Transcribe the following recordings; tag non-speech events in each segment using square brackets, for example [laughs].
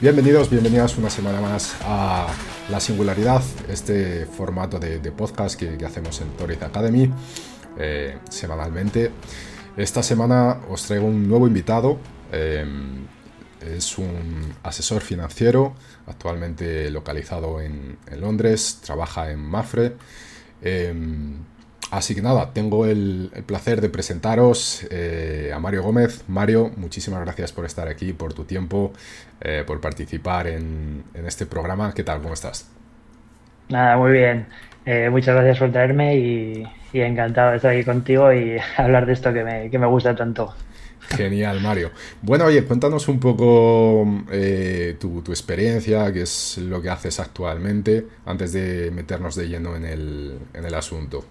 Bienvenidos, bienvenidas una semana más a La Singularidad, este formato de, podcast que, hacemos en Torres Academy eh, semanalmente. Esta semana os traigo un nuevo invitado. Eh, es un asesor financiero, actualmente localizado en, Londres, trabaja en Mafre. Eh, Así que nada, tengo el, placer de presentaros eh, a Mario Gómez. Mario, muchísimas gracias por estar aquí, por tu tiempo, eh, por participar en, este programa. ¿Qué tal? ¿Cómo estás? Nada, muy bien. Eh, muchas gracias por traerme y, encantado de estar aquí contigo y [laughs] hablar de esto que me, gusta tanto. Genial, Mario. Bueno, oye, cuéntanos un poco tu, tu, experiencia, qué es lo que haces actualmente, antes de meternos de lleno en el, en el asunto.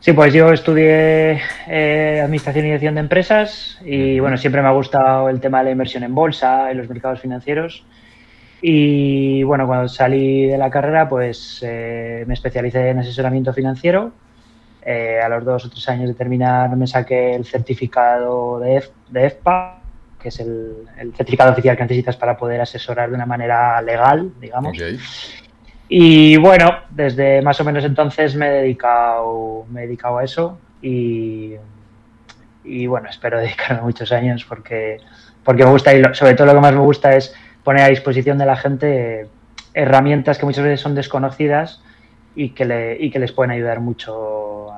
Sí, pues yo estudié eh, Administración y Dirección de Empresas y bueno, siempre me ha gustado el tema de la inversión en bolsa, en los mercados financieros. Y bueno, cuando salí de la carrera, pues eh, me especialicé en asesoramiento financiero. Eh, a los dos o tres años de terminar me saqué el certificado de, EFPA, que es el, certificado oficial que necesitas para poder asesorar de una manera legal, digamos. Y bueno, desde más o menos entonces me he dedicado, me he dedicado a eso y, y bueno, espero [laughs] dedicarme muchos años porque, porque me gusta y sobre todo lo que más me gusta es poner a disposición de la gente herramientas que muchas veces son desconocidas y que, le, y que les pueden ayudar mucho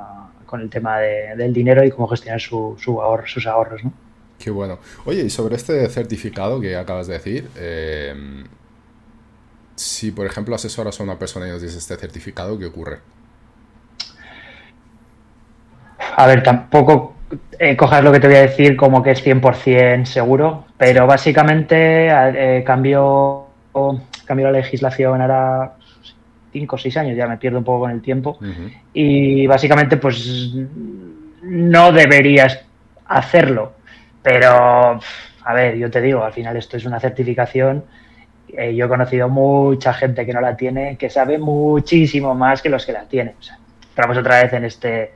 con el tema del dinero y cómo gestionar su, su sus ahorros. ¿no? Qué bueno. Oye, y sobre este certificado que acabas de decir, eh, si, por ejemplo, asesoras a una persona y nos dices este certificado, ¿qué ocurre? A ver, tampoco eh, cojas lo que te voy a decir como que es 100% seguro, pero básicamente eh, cambió, la legislación ahora 5 o 6 años, ya me pierdo un poco con el tiempo, y básicamente pues no deberías hacerlo, pero a ver, yo te digo, al final esto es una certificación eh, yo he conocido mucha gente que no la tiene, que sabe muchísimo más que los que la tienen. O sea, entramos otra vez en, este,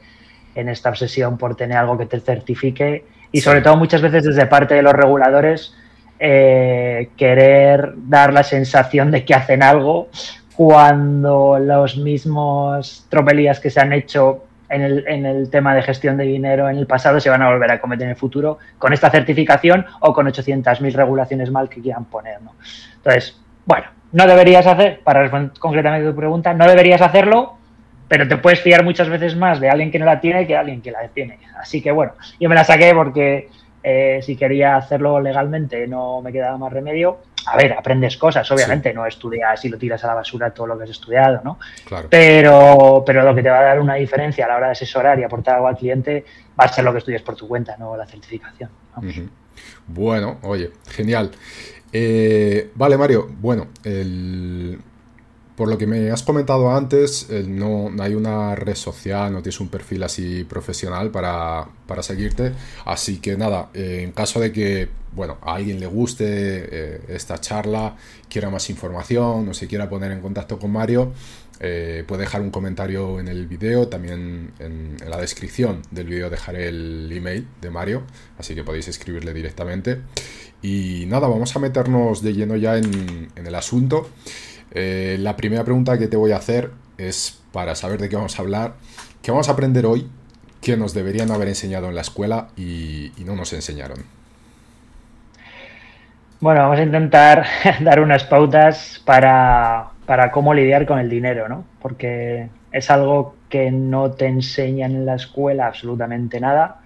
en esta obsesión por tener algo que te certifique y sobre todo muchas veces desde parte de los reguladores eh, querer dar la sensación de que hacen algo cuando los mismos tropelías que se han hecho en el, en el, tema de gestión de dinero en el pasado se van a volver a cometer en el futuro con esta certificación o con 800.000 regulaciones mal que quieran poner. Entonces, bueno, no deberías hacer, para responder concretamente a tu pregunta, no deberías hacerlo, pero te puedes fiar muchas veces más de alguien que no la tiene que de alguien que la tiene. Así que bueno, yo me la saqué porque eh, si quería hacerlo legalmente no me quedaba más remedio a ver, aprendes cosas, obviamente, no estudias y lo tiras a la basura todo lo que has estudiado, ¿no? Claro. Pero, pero lo que te va a dar una diferencia a la hora de asesorar y aportar algo al cliente va a ser lo que estudias por tu cuenta, no la certificación. Bueno, oye, genial. Eh, vale, Mario, bueno, el, por lo que me has comentado antes, eh, no, hay una red social, no tienes un perfil así profesional para, seguirte. Así que nada, eh, en caso de que bueno, a alguien le guste eh, esta charla, quiera más información o se quiera poner en contacto con Mario, puede dejar un comentario en el vídeo. También en, la descripción del vídeo dejaré el email de Mario, así que podéis escribirle directamente. Y nada, vamos a meternos de lleno ya en el asunto. Eh, la primera pregunta que te voy a hacer es para saber de qué vamos a hablar. ¿Qué vamos a aprender hoy que nos deberían haber enseñado en la escuela y, no nos enseñaron? Bueno, vamos a intentar [laughs] dar unas pautas para, cómo lidiar con el dinero, ¿no? Porque es algo que no te enseñan en la escuela absolutamente nada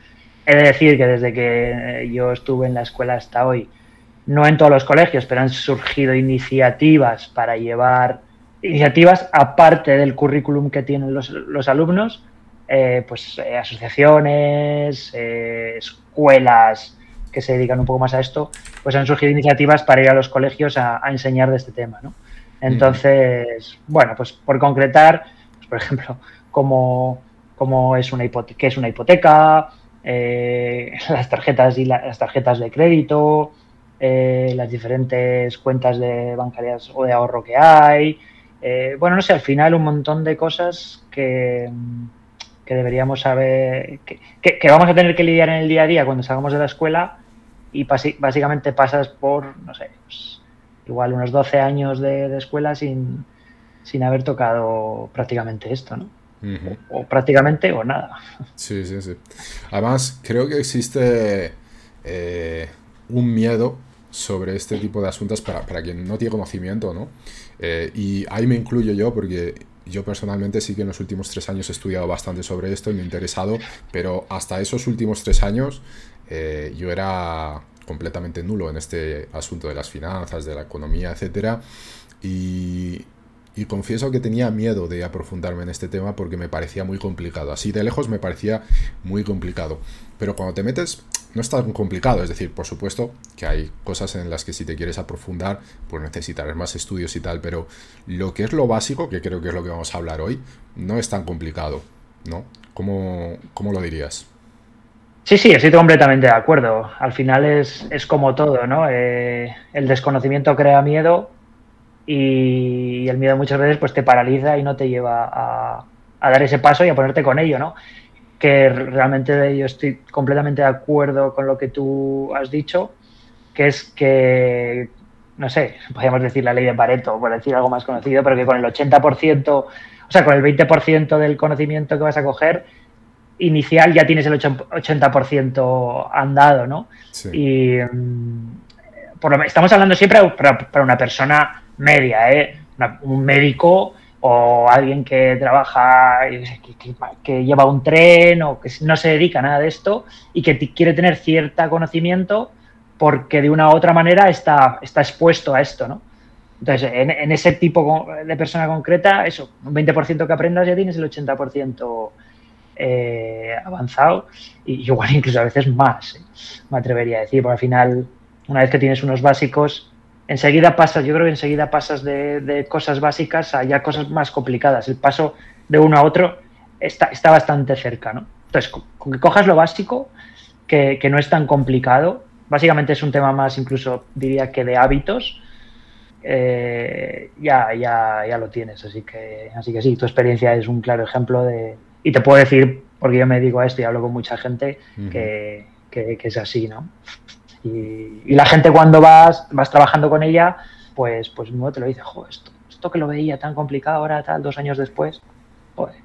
he de decir que desde que yo estuve en la escuela hasta hoy, no en todos los colegios, pero han surgido iniciativas para llevar iniciativas aparte del currículum que tienen los, los alumnos, eh, pues eh, asociaciones, eh, escuelas que se dedican un poco más a esto, pues han surgido iniciativas para ir a los colegios a, enseñar de este tema, ¿no? Entonces, bueno, pues por concretar, pues, por ejemplo, cómo, cómo es una hipoteca, qué es una hipoteca, [laughs] las tarjetas y las tarjetas de crédito, las diferentes cuentas de bancarias o de ahorro que hay, bueno, no sé, al final un montón de cosas que, que deberíamos saber, que, que, vamos a tener que lidiar en el día a día cuando salgamos de la escuela y básicamente pasas por, no sé, pues, igual unos 12 años de, escuela sin, sin, haber tocado prácticamente esto, ¿no? o, prácticamente o nada. Sí, sí, sí. Además, creo que existe eh, un miedo sobre este tipo de asuntos para, para quien no tiene conocimiento, ¿no? Eh, y ahí me incluyo yo porque yo personalmente sí que en los últimos tres años he estudiado bastante sobre esto y me he interesado, pero hasta esos últimos tres años eh, yo era completamente nulo en este asunto de las finanzas, de la economía, etc. Y, y confieso que tenía miedo de aprofundarme en este tema porque me parecía muy complicado. Así de lejos me parecía muy complicado. Pero cuando te metes no es tan complicado, es decir, por supuesto que hay cosas en las que si te quieres aprofundar, pues necesitarás más estudios y tal, pero lo que es lo básico, que creo que es lo que vamos a hablar hoy, no es tan complicado, ¿no? ¿Cómo, cómo lo dirías? Sí, sí, estoy completamente de acuerdo. Al final es, como todo, ¿no? Eh, el desconocimiento crea miedo y el miedo muchas veces pues te paraliza y no te lleva a, a dar ese paso y a ponerte con ello, ¿no? Que realmente yo estoy completamente de acuerdo con lo que tú has dicho, que es que, no sé, podríamos decir la ley de Pareto, por decir algo más conocido, pero que con el 80%, o sea, con el 20% del conocimiento que vas a coger, inicial ya tienes el 80% andado, ¿no? Y mm, por lo, estamos hablando siempre para, una persona media, ¿eh? un médico o alguien que trabaja, que, lleva un tren o que no se dedica a nada de esto y que quiere tener cierto conocimiento porque de una u otra manera está, está expuesto a esto, ¿no? Entonces, en, ese tipo de persona concreta, eso, un 20% que aprendas ya tienes el 80% eh, avanzado y igual incluso a veces más, ¿eh? me atrevería a decir, porque al final, una vez que tienes unos básicos, enseguida pasas, yo creo que enseguida pasas de, cosas básicas a ya cosas más complicadas. El paso de uno a otro está, está bastante cerca, ¿no? Entonces, con, que cojas lo básico, que, no es tan complicado, básicamente es un tema más incluso, diría que de hábitos, eh, ya, ya, ya lo tienes. Así que, así que sí, tu experiencia es un claro ejemplo de... Y te puedo decir, porque yo me digo a esto y hablo con mucha gente, que, que es así, ¿no? Y, la gente cuando vas, vas trabajando con ella, pues, pues no te lo dice, jo, esto, esto que lo veía tan complicado ahora, tal, dos años después.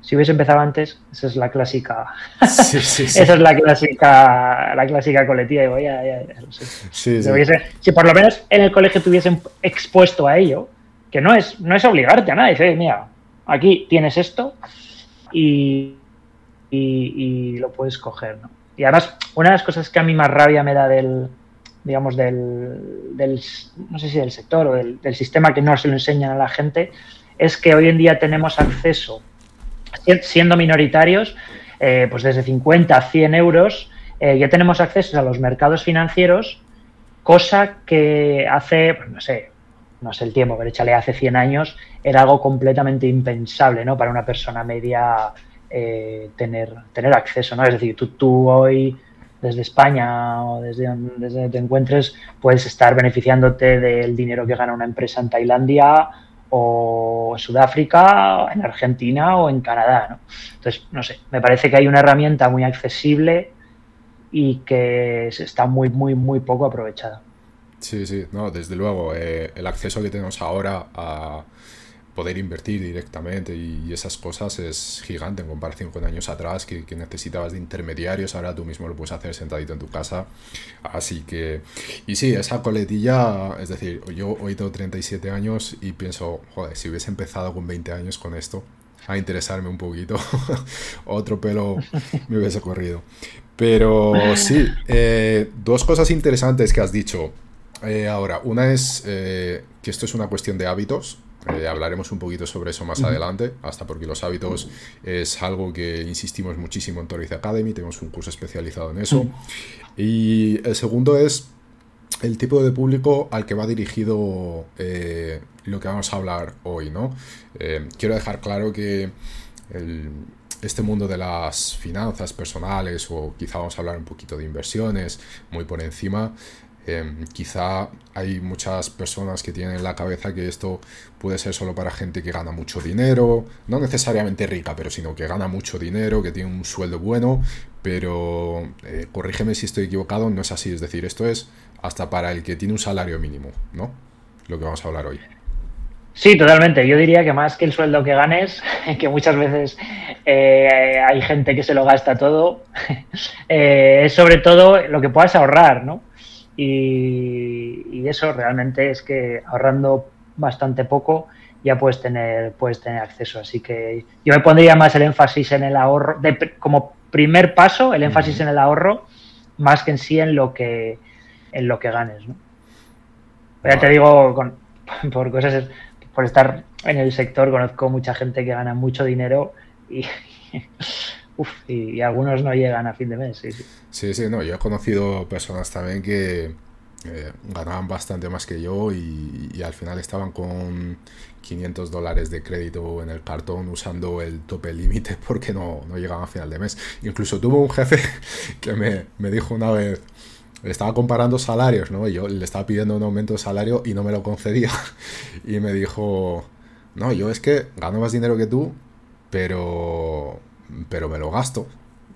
si hubiese empezado antes, esa es la clásica. [laughs] esa es la clásica, la clásica colectiva. Digo, ya, ya, si por lo menos en el colegio te hubiesen expuesto a ello, que no es, no es obligarte a nada. Dice, mira, aquí tienes esto y, y, lo puedes coger, ¿no? Y además, una de las cosas que a mí más rabia me da del, digamos, del, no sé si del sector o del, sistema que no se lo enseñan a la gente, es que hoy en día tenemos acceso, siendo minoritarios, eh, pues desde 50 a 100 euros, eh, ya tenemos acceso a los mercados financieros, cosa que hace, pues no sé, no sé el tiempo, pero échale hace 100 años, era algo completamente impensable, ¿no? Para una persona media eh, tener, tener acceso, ¿no? Es decir, tú, tú hoy desde España o desde, donde te encuentres, puedes estar beneficiándote del dinero que gana una empresa en Tailandia o Sudáfrica, en Argentina o en Canadá. ¿no? Entonces, no sé, me parece que hay una herramienta muy accesible y que está muy, muy, muy poco aprovechada. Sí, sí, no, desde luego, eh, el acceso que tenemos ahora a poder invertir directamente y esas cosas es gigante en comparación con años atrás que, necesitabas de intermediarios, ahora tú mismo lo puedes hacer sentadito en tu casa. Así que, y sí, esa coletilla, es decir, yo hoy tengo 37 años y pienso, joder, si hubiese empezado con 20 años con esto, a interesarme un poquito, [laughs] otro pelo me hubiese corrido. Pero sí, eh, dos cosas interesantes que has dicho. Eh, ahora, una es que esto es una cuestión de hábitos. Hablaremos un poquito sobre eso más adelante, hasta porque los hábitos es algo que insistimos muchísimo en Toriz Academy, tenemos un curso especializado en eso. Y el segundo es el tipo de público al que va dirigido eh, lo que vamos a hablar hoy, ¿no? Eh, quiero dejar claro que este mundo de las finanzas personales o quizá vamos a hablar un poquito de inversiones muy por encima, Em, quizá hay muchas personas que tienen en la cabeza que esto puede ser solo para gente que gana mucho dinero, no necesariamente rica, pero sino que gana mucho dinero, que tiene un sueldo bueno, pero eh, corrígeme si estoy equivocado, no es así, es decir, esto es hasta para el que tiene un salario mínimo, ¿no? Lo que vamos a hablar hoy. Sí, totalmente. Yo diría que más que el sueldo que ganes, [laughs] que muchas veces eh, hay gente que se lo gasta todo, [laughs] eh, es sobre todo lo que puedas ahorrar, ¿no? Y, eso realmente es que ahorrando bastante poco ya puedes tener, puedes tener acceso. Así que yo me pondría más el énfasis en el ahorro, como primer paso, el énfasis en el ahorro, más que en sí en lo que, en lo que ganes. ¿no? Ya te digo, con, [laughs] por cosas, por estar en el sector, conozco mucha gente que gana mucho dinero y [laughs] y, algunos no llegan a fin de mes. Sí, sí. Sí, sí, no, yo he conocido personas también que eh, ganaban bastante más que yo y, al final estaban con 500 dólares de crédito en el cartón usando el tope límite [laughs] porque no, no llegaban a final de mes. Incluso tuvo un jefe [laughs] que me, me dijo una vez, estaba comparando salarios, ¿no? Yo le estaba pidiendo un aumento de salario y no me lo concedía. [laughs] Y me dijo, no, yo es que gano más dinero que tú, pero pero me lo gasto.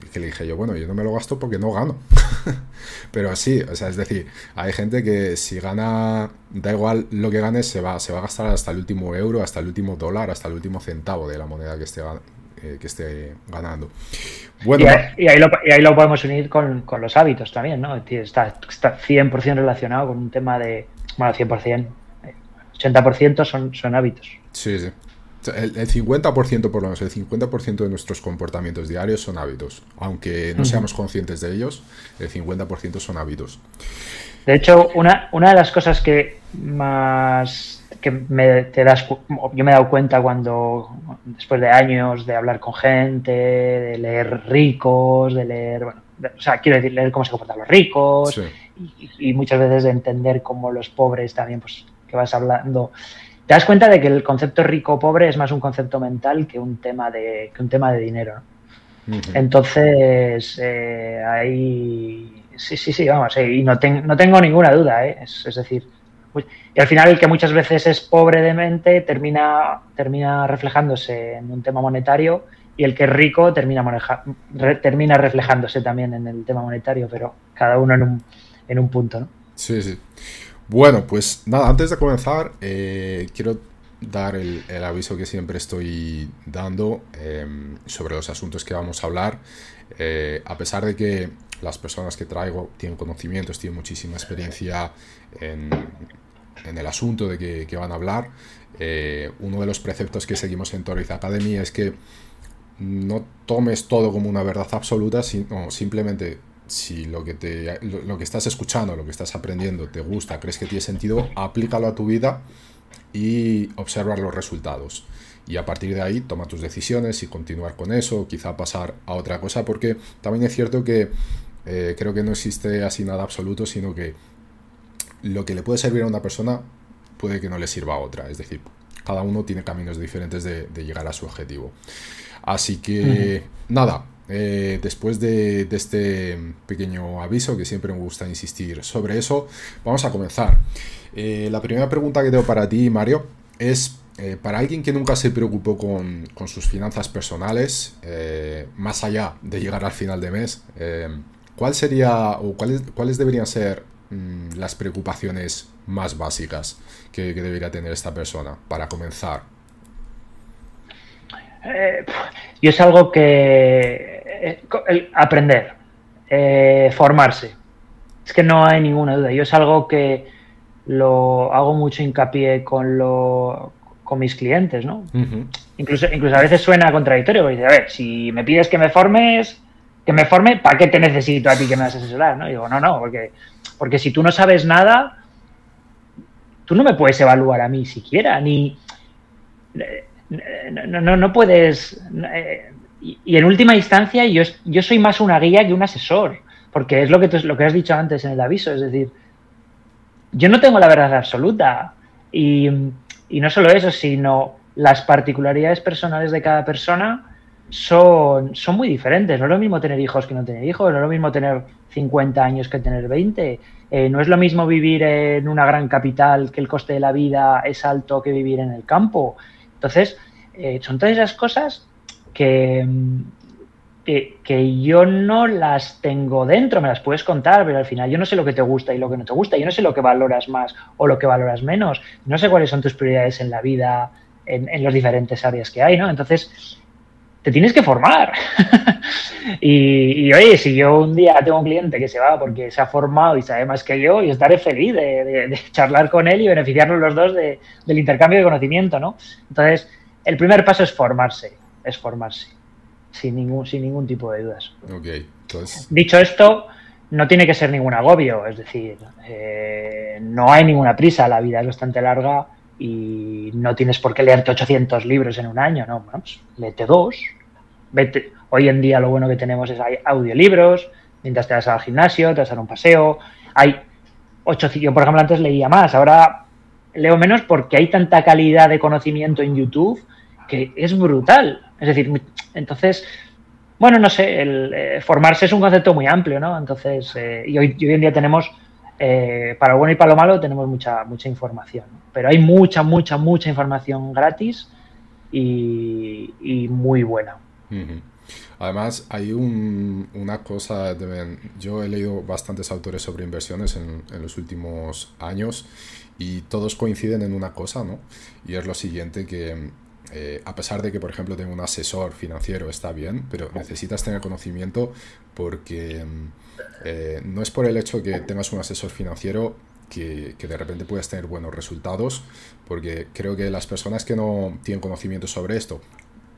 Y que le dije yo, bueno, yo no me lo gasto porque no gano. [laughs] pero así, o sea, es decir, hay gente que si gana, da igual lo que gane, se va, se va a gastar hasta el último euro, hasta el último dólar, hasta el último centavo de la moneda que esté, eh, que esté ganando. Bueno, y, ahí, lo, y ahí lo podemos unir con, con los hábitos también, ¿no? Está, está 100% relacionado con un tema de, bueno, 100%, 80% eh, son, son hábitos. Sí, sí. El, 50%, por lo menos, el 50% de nuestros comportamientos diarios son hábitos. Aunque no seamos conscientes de ellos, el 50% son hábitos. De hecho, una, una de las cosas que más que me, te das, yo me he dado cuenta cuando, después de años de hablar con gente, de leer ricos, de leer, bueno, o sea, quiero decir, leer cómo se comportan los ricos y, y, muchas veces de entender cómo los pobres también, pues, que vas hablando te das cuenta de que el concepto rico-pobre es más un concepto mental que un tema de, un tema de dinero. Entonces, eh, ahí. Sí, sí, sí, vamos, y no, no tengo ninguna duda, ¿eh? es, decir. Pues, y al final, el que muchas veces es pobre de mente termina, termina reflejándose en un tema monetario y el que es rico termina, termina reflejándose también en el tema monetario, pero cada uno en un, en un punto, ¿no? Sí, sí. Bueno, pues nada, antes de comenzar, eh, quiero dar el, aviso que siempre estoy dando em, sobre los asuntos que vamos a hablar. Eh, a pesar de que las personas que traigo tienen conocimientos, tienen muchísima experiencia en, el asunto de que, van a hablar, eh, uno de los preceptos que seguimos en Toriz Academy es que no tomes todo como una verdad absoluta, sino simplemente si lo que, te, lo, que estás escuchando, lo que estás aprendiendo te gusta, crees que tiene sentido, aplícalo a tu vida y observar los resultados. Y a partir de ahí toma tus decisiones y continuar con eso, quizá pasar a otra cosa, porque también es cierto que eh, creo que no existe así nada absoluto, sino que lo que le puede servir a una persona puede que no le sirva a otra. Es decir, cada uno tiene caminos diferentes de, llegar a su objetivo. Así que, nada, eh, después de, este pequeño aviso, que siempre me gusta insistir sobre eso, vamos a comenzar. Eh, la primera pregunta que tengo para ti, Mario, es eh, para alguien que nunca se preocupó con, sus finanzas personales, más allá de llegar al final de mes, ¿cuál sería o cuáles, deberían ser mm, las preocupaciones más básicas que debería tener esta persona para comenzar? Eh, y es algo que eh, aprender, eh, formarse. Es que no hay ninguna duda. Yo es algo que lo hago mucho hincapié con, lo, con mis clientes, ¿no? incluso, incluso a veces suena contradictorio, porque dice, a ver, si me pides que me formes, que me forme, ¿para qué te necesito a ti que me vas a asesorar? ¿no? digo, no, no, porque, porque si tú no sabes nada, tú no me puedes evaluar a mí siquiera, ni... No, no, no puedes... Eh, y, en última instancia, yo, soy más una guía que un asesor, porque es lo que, lo que has dicho antes en el aviso, es decir, yo no tengo la verdad absoluta. Y, y no solo eso, sino las particularidades personales de cada persona son, son muy diferentes. No es lo mismo tener hijos que no tener hijos, no es lo mismo tener 50 años que tener 20. Eh, no es lo mismo vivir en una gran capital que el coste de la vida es alto que vivir en el campo. Entonces, eh, son todas esas cosas que, que, yo no las tengo dentro, me las puedes contar, pero al final yo no sé lo que te gusta y lo que no te gusta, yo no sé lo que valoras más o lo que valoras menos, no sé cuáles son tus prioridades en la vida, en, en las diferentes áreas que hay, ¿no? Entonces, te tienes que formar. [laughs] y, oye, si yo un día tengo un cliente que se va porque se ha formado y sabe más que yo, yo estaré feliz de, [laughs] charlar con él y beneficiarnos los dos del intercambio de conocimiento, ¿no? Entonces, el primer paso es formarse, es formarse sin ningún, sin ningún tipo de dudas. Dicho esto, no tiene que ser ningún agobio, es decir, eh, no hay ninguna prisa, la vida es bastante larga y no tienes por qué leerte 800 libros en un año, no, vamos, léete dos, vete, hoy en día lo bueno que tenemos es hay audiolibros, mientras te vas al gimnasio, te vas a dar un paseo, hay ocho, yo por ejemplo antes leía más, ahora leo menos porque hay tanta calidad de conocimiento en YouTube que es brutal. Es decir, entonces, bueno, no sé, el, eh, formarse es un concepto muy amplio, ¿no? Entonces, eh, y, hoy, en día tenemos, eh, para lo bueno y para lo malo, tenemos mucha, mucha información. Pero hay mucha, mucha, mucha información gratis y, muy buena. Además, hay una cosa, yo he leído bastantes autores sobre inversiones en, en, los últimos años y todos coinciden en una cosa, ¿no? Y es lo siguiente, que eh, a pesar de que, por ejemplo, tengo un asesor financiero, está bien, pero necesitas tener conocimiento porque mm, eh, no es por el hecho que tengas un asesor financiero que, de repente puedas tener buenos resultados, porque creo que las personas que no tienen conocimiento sobre esto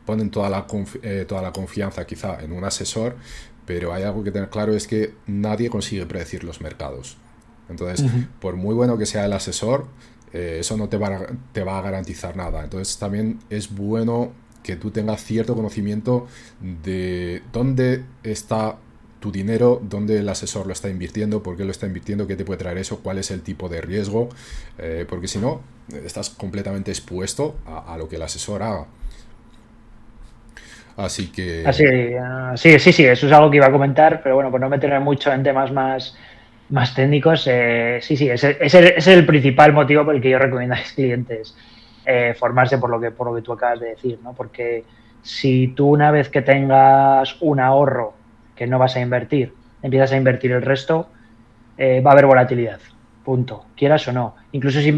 ponen toda la, eh, toda la confianza quizá en un asesor, pero hay algo que tener claro es que nadie consigue predecir los mercados. Entonces, por muy bueno que sea el asesor, eh, eso no te va, a, te va a garantizar nada. Entonces también es bueno que tú tengas cierto conocimiento de dónde está tu dinero, dónde el asesor lo está invirtiendo, por qué lo está invirtiendo, qué te puede traer eso, cuál es el tipo de riesgo, eh, porque si no, estás completamente expuesto a, lo que el asesor haga. Así que... Así, ah, sí, sí, sí, eso es algo que iba a comentar, pero bueno, por no meterme mucho en temas más más técnicos, eh, sí, sí, ese, es el principal motivo por el que yo recomiendo a mis clientes eh, formarse por lo, que, por lo que tú acabas de decir, ¿no? Porque si tú una vez que tengas un ahorro que no vas a invertir, empiezas a invertir el resto, eh, va a haber volatilidad, punto, quieras o no. Incluso si,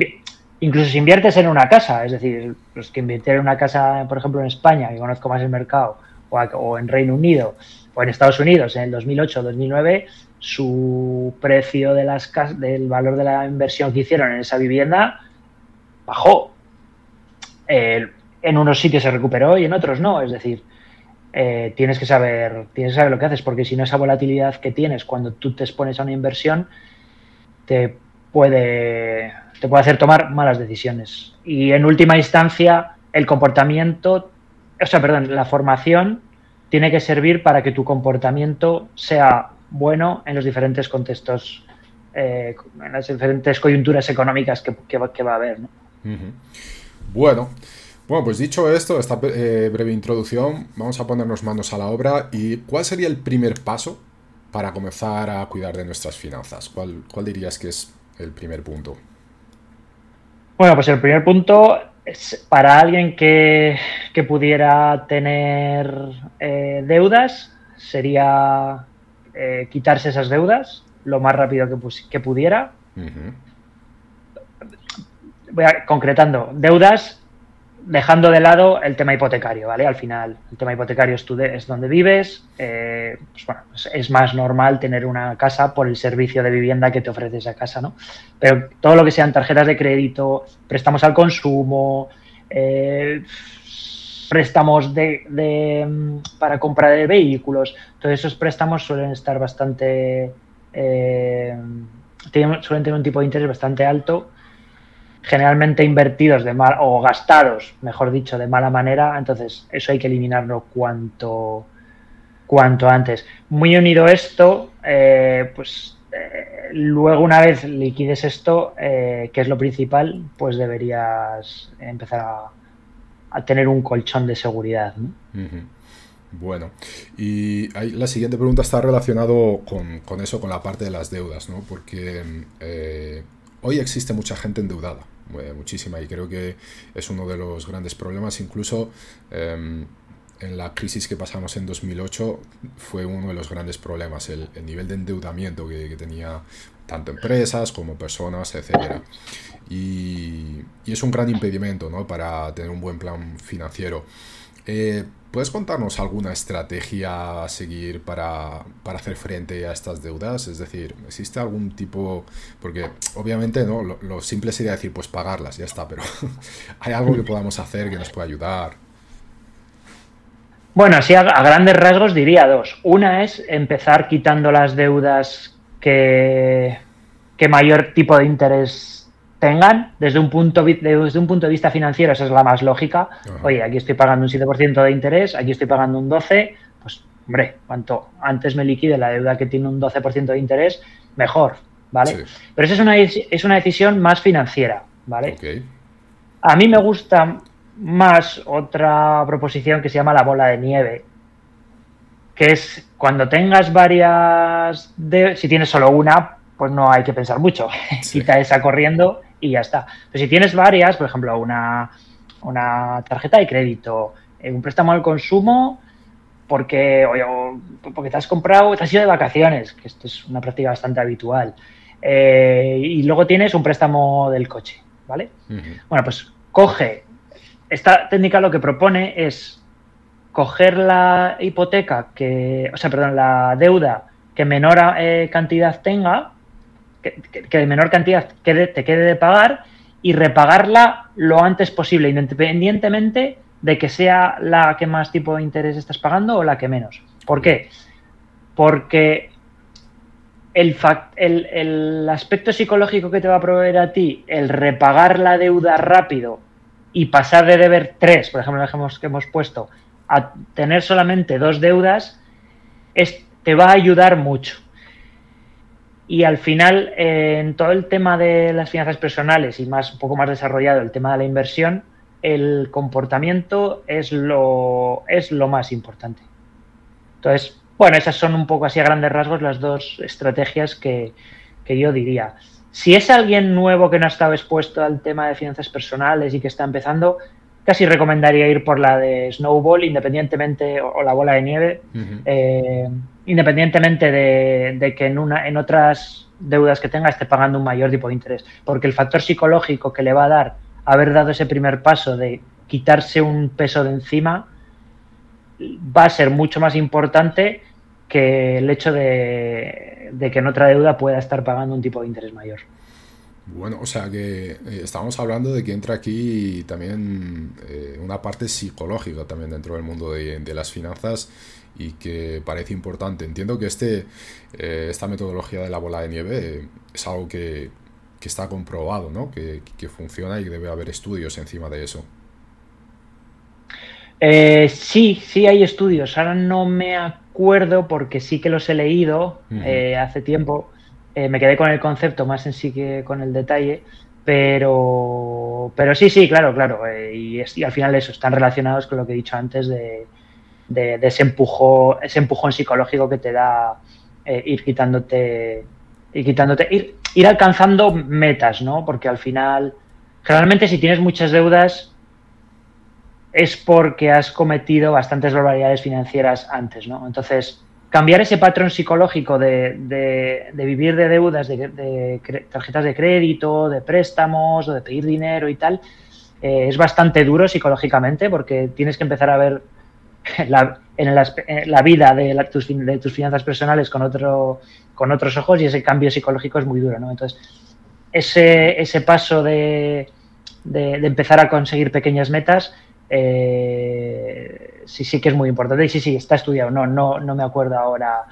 incluso si inviertes en una casa, es decir, los que invierten en una casa, por ejemplo, en España, que conozco más el mercado, o, o en Reino Unido, o en Estados Unidos, en el 2008-2009, su precio de las del valor de la inversión que hicieron en esa vivienda bajó. en unos sitios se recuperó y en otros no. Es decir, eh, tienes que saber, tienes que saber lo que haces, porque si no esa volatilidad que tienes cuando tú te expones a una inversión te puede, te puede hacer tomar malas decisiones. Y en última instancia, el comportamiento, o sea, perdón, la formación tiene que servir para que tu comportamiento sea bueno en los diferentes contextos, eh, en las diferentes coyunturas económicas que, va, a haber. Bueno. Bueno, pues dicho esto, esta eh, breve introducción, vamos a ponernos manos a la obra. ¿Y cuál sería el primer paso para comenzar a cuidar de nuestras finanzas? ¿Cuál, cuál dirías que es el primer punto? Bueno, pues el primer punto es para alguien que, pudiera tener eh, deudas, sería eh, quitarse esas deudas lo más rápido que, pudiera. Voy a, concretando, deudas dejando de lado el tema hipotecario, ¿vale? Al final, el tema hipotecario es, es donde vives, eh, pues bueno, es, más normal tener una casa por el servicio de vivienda que te ofrece esa casa, ¿no? Pero todo lo que sean tarjetas de crédito, préstamos al consumo, eh, préstamos de, mm, para compra de vehículos, todos esos préstamos suelen estar bastante, eh, suelen tener un tipo de interés bastante alto, generalmente invertidos de mal o gastados, mejor dicho, de mala manera, entonces eso hay que eliminarlo cuanto, cuanto antes. Muy unido esto, eh, pues eh, luego una vez liquides esto, que es lo principal, pues deberías empezar a a tener un colchón de seguridad. Bueno, y la siguiente pregunta está relacionado con, eso, con la parte de las deudas, ¿no? Porque eh, hoy existe mucha gente endeudada, eh, muchísima, y creo que es uno de los grandes problemas, incluso em, en la crisis que pasamos en 2008 fue uno de los grandes problemas, el, nivel de endeudamiento que, tenía tanto empresas como personas, etcétera y, es un gran impedimento ¿no? para tener un buen plan financiero. Eh, ¿Puedes contarnos alguna estrategia a seguir para, hacer frente a estas deudas? Es decir, ¿existe algún tipo...? Porque obviamente ¿no? lo, simple sería decir, pues pagarlas, ya está, pero [laughs] ¿hay algo que podamos hacer que nos pueda ayudar? Bueno, así a, grandes rasgos diría dos. Una es empezar quitando las deudas que, que mayor tipo de interés tengan desde un punto, desde un punto de vista financiero, esa es la más lógica. Oye, aquí estoy pagando un 7% de interés, aquí estoy pagando un 12%, pues hombre, cuanto antes me liquide la deuda que tiene un 12% de interés, mejor, ¿vale? Pero esa es una, es una decisión más financiera, ¿vale? A mí me gusta más otra proposición que se llama la bola de nieve, que es cuando tengas varias, de, si tienes solo una, pues no hay que pensar mucho. [laughs] Quita esa corriendo y ya está. Pero si tienes varias, por ejemplo, una, una tarjeta de crédito, eh, un préstamo al consumo, porque, porque te has comprado, te has ido de vacaciones, que esto es una práctica bastante habitual, eh, y luego tienes un préstamo del coche, ¿vale? Bueno, pues coge, esta técnica lo que propone es coger la hipoteca que, o sea, perdón, la deuda que menor eh, cantidad tenga, que, de menor cantidad te quede de pagar y repagarla lo antes posible, independientemente de que sea la que más tipo de interés estás pagando o la que menos. ¿Por qué? Porque el, el, aspecto psicológico que te va a proveer a ti el repagar la deuda rápido y pasar de deber tres, por ejemplo, el que hemos puesto, a tener solamente dos deudas, es, te va a ayudar mucho. Y al final, eh, en todo el tema de las finanzas personales y más un poco más desarrollado el tema de la inversión, el comportamiento es lo, es lo más importante. Entonces, bueno, esas son un poco así a grandes rasgos las dos estrategias que, que yo diría. Si es alguien nuevo que no ha estado expuesto al tema de finanzas personales y que está empezando, casi recomendaría ir por la de Snowball, independientemente, o, la bola de nieve, eh, independientemente de, que en, una, en otras deudas que tenga esté pagando un mayor tipo de interés. Porque el factor psicológico que le va a dar haber dado ese primer paso de quitarse un peso de encima va a ser mucho más importante que el hecho de, de que en otra deuda pueda estar pagando un tipo de interés mayor. Bueno, o sea que eh, estamos hablando de que entra aquí también eh, una parte psicológica también dentro del mundo de, las finanzas y que parece importante. Entiendo que este, eh, esta metodología de la bola de nieve es algo que, está comprobado, ¿no? Que, funciona y que debe haber estudios encima de eso. sí, sí hay estudios. Ahora no me acuerdo porque sí que los he leído hace tiempo eh, me quedé con el concepto más en sí que con el detalle, pero, pero sí, sí, claro, claro. Eh, y, al final eso, están relacionados con lo que he dicho antes de, ese, ese empujón psicológico que te da eh, ir quitándote, ir quitándote, ir, ir alcanzando metas, ¿no? Porque al final, generalmente si tienes muchas deudas, es porque has cometido bastantes barbaridades financieras antes, ¿no? Entonces, cambiar ese patrón psicológico de, vivir de deudas, de, tarjetas de crédito, de préstamos o de pedir dinero y tal, eh, es bastante duro psicológicamente porque tienes que empezar a ver [laughs] la, en la, vida de, tus, finanzas personales con, otro, con otros ojos y ese cambio psicológico es muy duro. ¿no? Entonces, ese, ese paso de, empezar a conseguir pequeñas metas eh, sí, sí que es muy importante y sí, sí, está estudiado. No, no, no me acuerdo ahora.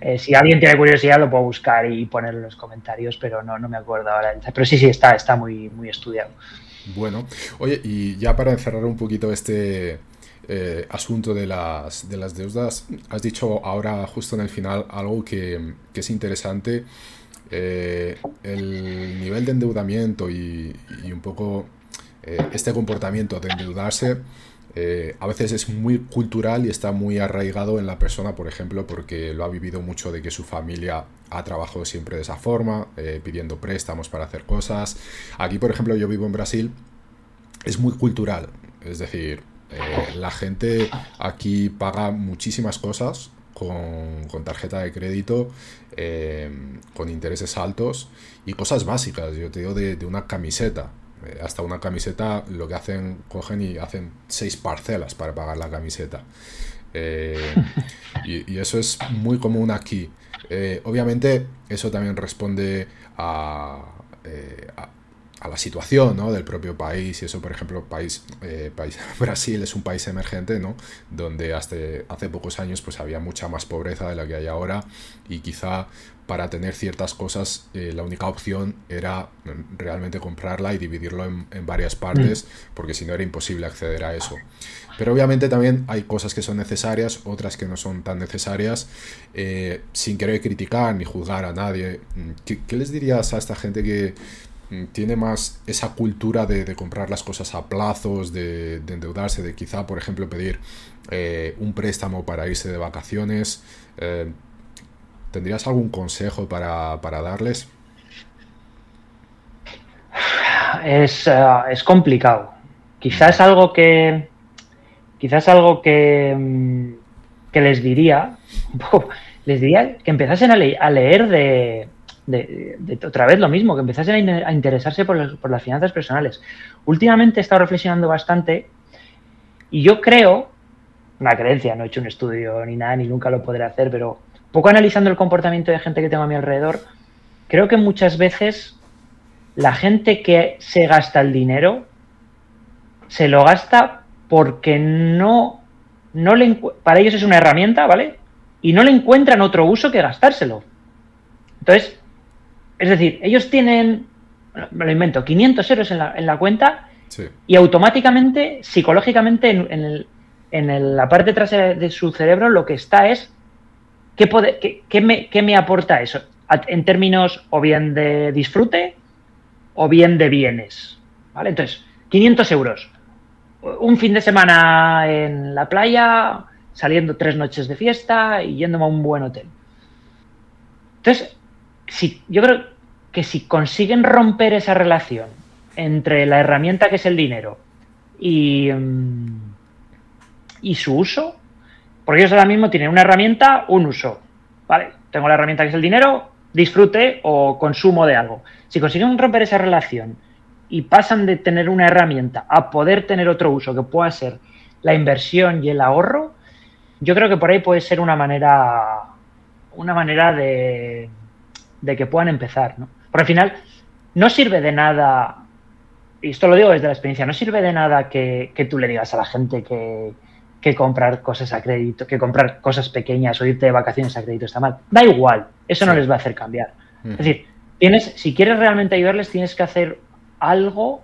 Eh, si alguien tiene curiosidad lo puedo buscar y ponerlo en los comentarios, pero no, no me acuerdo ahora. Pero sí, sí, está, está muy, muy estudiado. Bueno, oye, y ya para encerrar un poquito este eh, asunto de las, de las deudas, has dicho ahora justo en el final algo que, es interesante. el nivel de endeudamiento y un poco eh, este comportamiento de endeudarse eh, a veces es muy cultural y está muy arraigado en la persona, por ejemplo, porque lo ha vivido mucho de que su familia ha trabajado siempre de esa forma, eh, pidiendo préstamos para hacer cosas. Aquí, por ejemplo, yo vivo en Brasil, es muy cultural, es decir, la gente aquí paga muchísimas cosas con, tarjeta de crédito, con intereses altos y cosas básicas, yo te digo, de una camiseta. Eh, hasta una camiseta lo que hacen, cogen y hacen seis parcelas para pagar la camiseta. Eh, [laughs] y, eso es muy común aquí. Eh, obviamente eso también responde a, a la situación ¿no? del propio país y eso por ejemplo país, país [laughs] Brasil es un país emergente ¿no? donde hasta hace pocos años pues había mucha más pobreza de la que hay ahora y quizá para tener ciertas cosas eh, la única opción era mm, realmente comprarla y dividirlo en, varias partes, mm. porque si no era imposible acceder a eso. Pero obviamente también hay cosas que son necesarias, otras que no son tan necesarias, eh, sin querer criticar ni juzgar a nadie. ¿Qué, les dirías a esta gente que tiene más esa cultura de, comprar las cosas a plazos, de, endeudarse, de quizá, por ejemplo, pedir eh, un préstamo para irse de vacaciones? ¿Tendrías algún consejo para, darles? Es, eh, es, complicado. Quizás algo que. Quizás algo que, mm, que les diría. [laughs] Les diría que empezasen a, leer de, otra vez lo mismo, que empezasen a, interesarse por, por, las finanzas personales. Últimamente he estado reflexionando bastante y yo creo, una creencia, no he hecho un estudio ni nada, ni nunca lo podré hacer, pero poco analizando el comportamiento de gente que tengo a mi alrededor, creo que muchas veces la gente que se gasta el dinero se lo gasta porque no, no le, para ellos es una herramienta, ¿vale? Y no le encuentran otro uso que gastárselo. Entonces, es decir, ellos tienen, me lo invento, 500 euros en la, en la cuenta y automáticamente, psicológicamente, en, en la parte trasera de su cerebro lo que está es ¿Qué, me, aporta eso? En términos o bien de disfrute o bien de bienes. ¿Vale? Entonces, 500 euros. Un fin de semana en la playa, saliendo tres noches de fiesta y yéndome a un buen hotel. Entonces, si, yo creo que si consiguen romper esa relación entre la herramienta que es el dinero y, mm, y su uso, porque ellos ahora mismo tienen una herramienta, un uso. ¿Vale? Tengo la herramienta que es el dinero, disfrute o consumo de algo. Si consiguen romper esa relación y pasan de tener una herramienta a poder tener otro uso que pueda ser la inversión y el ahorro, yo creo que por ahí puede ser una manera una manera de, de que puedan empezar, ¿no? Porque al final no sirve de nada, y esto lo digo desde la experiencia, no sirve de nada que tú le digas a la gente que, que comprar cosas a crédito, que comprar cosas pequeñas o irte de vacaciones a crédito está mal. Da igual, eso no les va a hacer cambiar. Es decir, tienes, si quieres realmente ayudarles, tienes que hacer algo,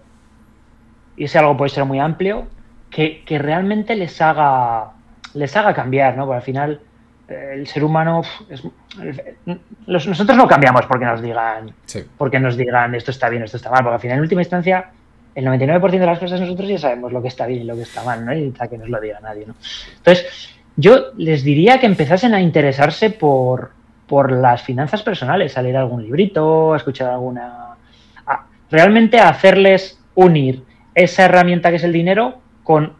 y ese algo puede ser muy amplio, que, realmente les haga, les haga cambiar, ¿no? Porque al final el ser humano nosotros no cambiamos porque nos digan porque nos digan esto está bien, esto está mal, porque al final en última instancia el 99% de las cosas nosotros ya sabemos lo que está bien y lo que está mal, ¿no? Y que nos lo diga nadie, ¿no? Entonces, yo les diría que empezasen a interesarse por, por las finanzas personales, a leer algún librito, a escuchar alguna... realmente a hacerles unir esa herramienta que es el dinero con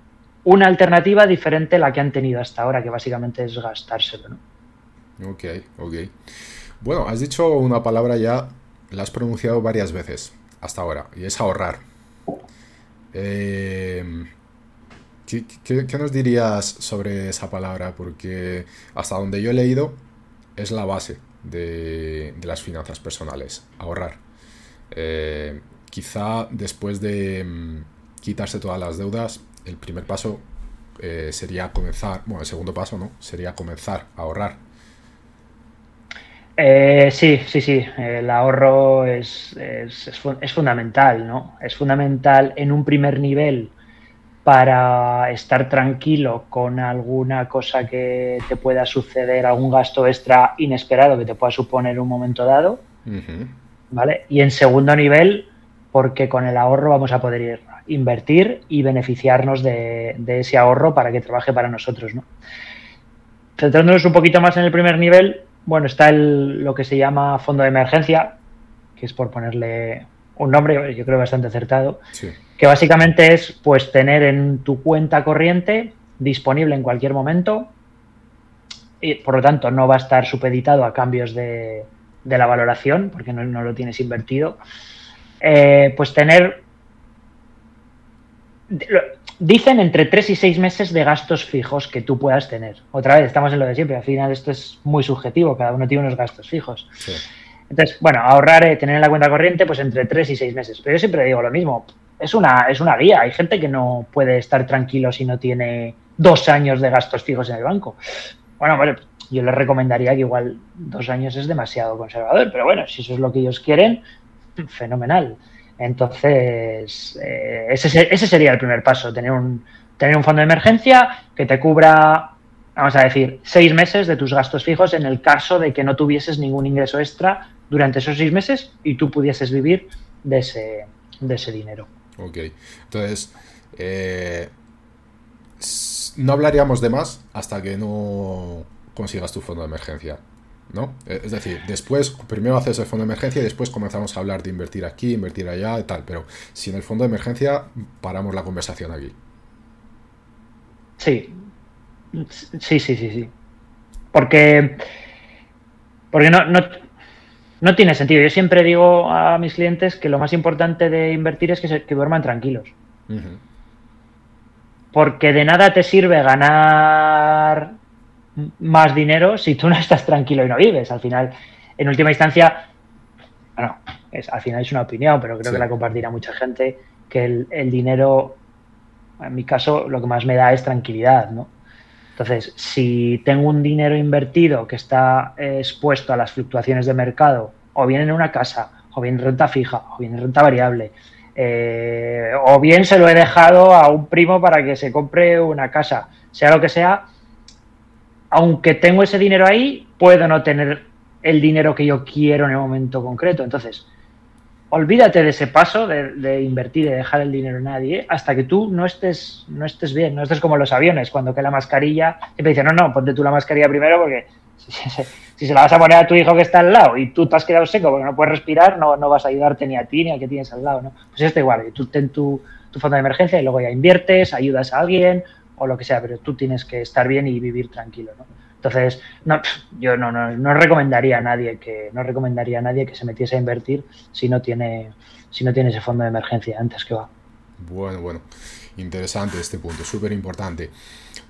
una alternativa diferente a la que han tenido hasta ahora, que básicamente es gastárselo, ¿no? Ok, ok. Bueno, has dicho una palabra ya, la has pronunciado varias veces hasta ahora, y es ahorrar. Eh, ¿qué, nos dirías sobre esa palabra? Porque hasta donde yo he leído es la base de, las finanzas personales, ahorrar. Eh, quizá después de mm, quitarse todas las deudas, el primer paso eh, sería comenzar, bueno, el segundo paso, ¿no? Sería comenzar a ahorrar. Eh, sí, sí, sí. El ahorro es, es, fundamental, ¿no? Es fundamental en un primer nivel para estar tranquilo con alguna cosa que te pueda suceder, algún gasto extra inesperado que te pueda suponer un momento dado. ¿Vale? Y en segundo nivel, porque con el ahorro vamos a poder ir invertir y beneficiarnos de, ese ahorro para que trabaje para nosotros. ¿no? Centrándonos un poquito más en el primer nivel, bueno, está el, lo que se llama fondo de emergencia, que es por ponerle un nombre, yo creo bastante acertado, que básicamente es pues tener en tu cuenta corriente disponible en cualquier momento y por lo tanto no va a estar supeditado a cambios de, la valoración porque no, lo tienes invertido, eh, pues tener Dicen entre 3 y 6 meses de gastos fijos que tú puedas tener. Otra vez, estamos en lo de siempre. Al final esto es muy subjetivo, cada uno tiene unos gastos fijos. Entonces, bueno, ahorrar, eh, tener en la cuenta corriente, pues entre 3 y 6 meses. Pero yo siempre digo lo mismo, es una, es una guía. Hay gente que no puede estar tranquilo si no tiene dos años de gastos fijos en el banco. Bueno, vale, yo les recomendaría que igual dos años es demasiado conservador, pero bueno, si eso es lo que ellos quieren, fenomenal. Entonces, eh, ese, ese, sería el primer paso, tener un, tener un fondo de emergencia que te cubra, vamos a decir, seis meses de tus gastos fijos en el caso de que no tuvieses ningún ingreso extra durante esos seis meses y tú pudieses vivir de ese, de ese dinero. Ok, entonces, eh, no hablaríamos de más hasta que no consigas tu fondo de emergencia. ¿No? Es decir, después, primero haces el fondo de emergencia y después comenzamos a hablar de invertir aquí, invertir allá y tal, pero sin el fondo de emergencia paramos la conversación aquí. Sí, sí, sí, sí, sí. Porque, porque no, no, tiene sentido. Yo siempre digo a mis clientes que lo más importante de invertir es que, se, que duerman tranquilos. Porque de nada te sirve ganar más dinero si tú no estás tranquilo y no vives. Al final, en última instancia, bueno, es, al final es una opinión, pero creo que la compartirá mucha gente, que el, dinero, en mi caso, lo que más me da es tranquilidad, ¿no? Entonces, si tengo un dinero invertido que está expuesto a las fluctuaciones de mercado, o bien en una casa, o bien en renta fija, o bien en renta variable, eh, o bien se lo he dejado a un primo para que se compre una casa, sea lo que sea, aunque tengo ese dinero ahí, puedo no tener el dinero que yo quiero en el momento concreto. Entonces, olvídate de ese paso de, invertir de dejar el dinero a nadie hasta que tú no estés, no estés bien, no estés como los aviones, cuando que la mascarilla, siempre dicen, no, no, ponte tú la mascarilla primero porque si, se la vas a poner a tu hijo que está al lado y tú te has quedado seco porque no puedes respirar, no, no vas a ayudarte ni a ti ni al que tienes al lado, ¿no? Pues esto igual, tú ten tu, tu fondo de emergencia y luego ya inviertes, ayudas a alguien o lo que sea, pero tú tienes que estar bien y vivir tranquilo, ¿no? Entonces, no, yo no, no, no, recomendaría a nadie que no recomendaría a nadie que se metiese a invertir si no tiene si no tiene ese fondo de emergencia antes que va. Bueno, bueno, interesante este punto, súper importante.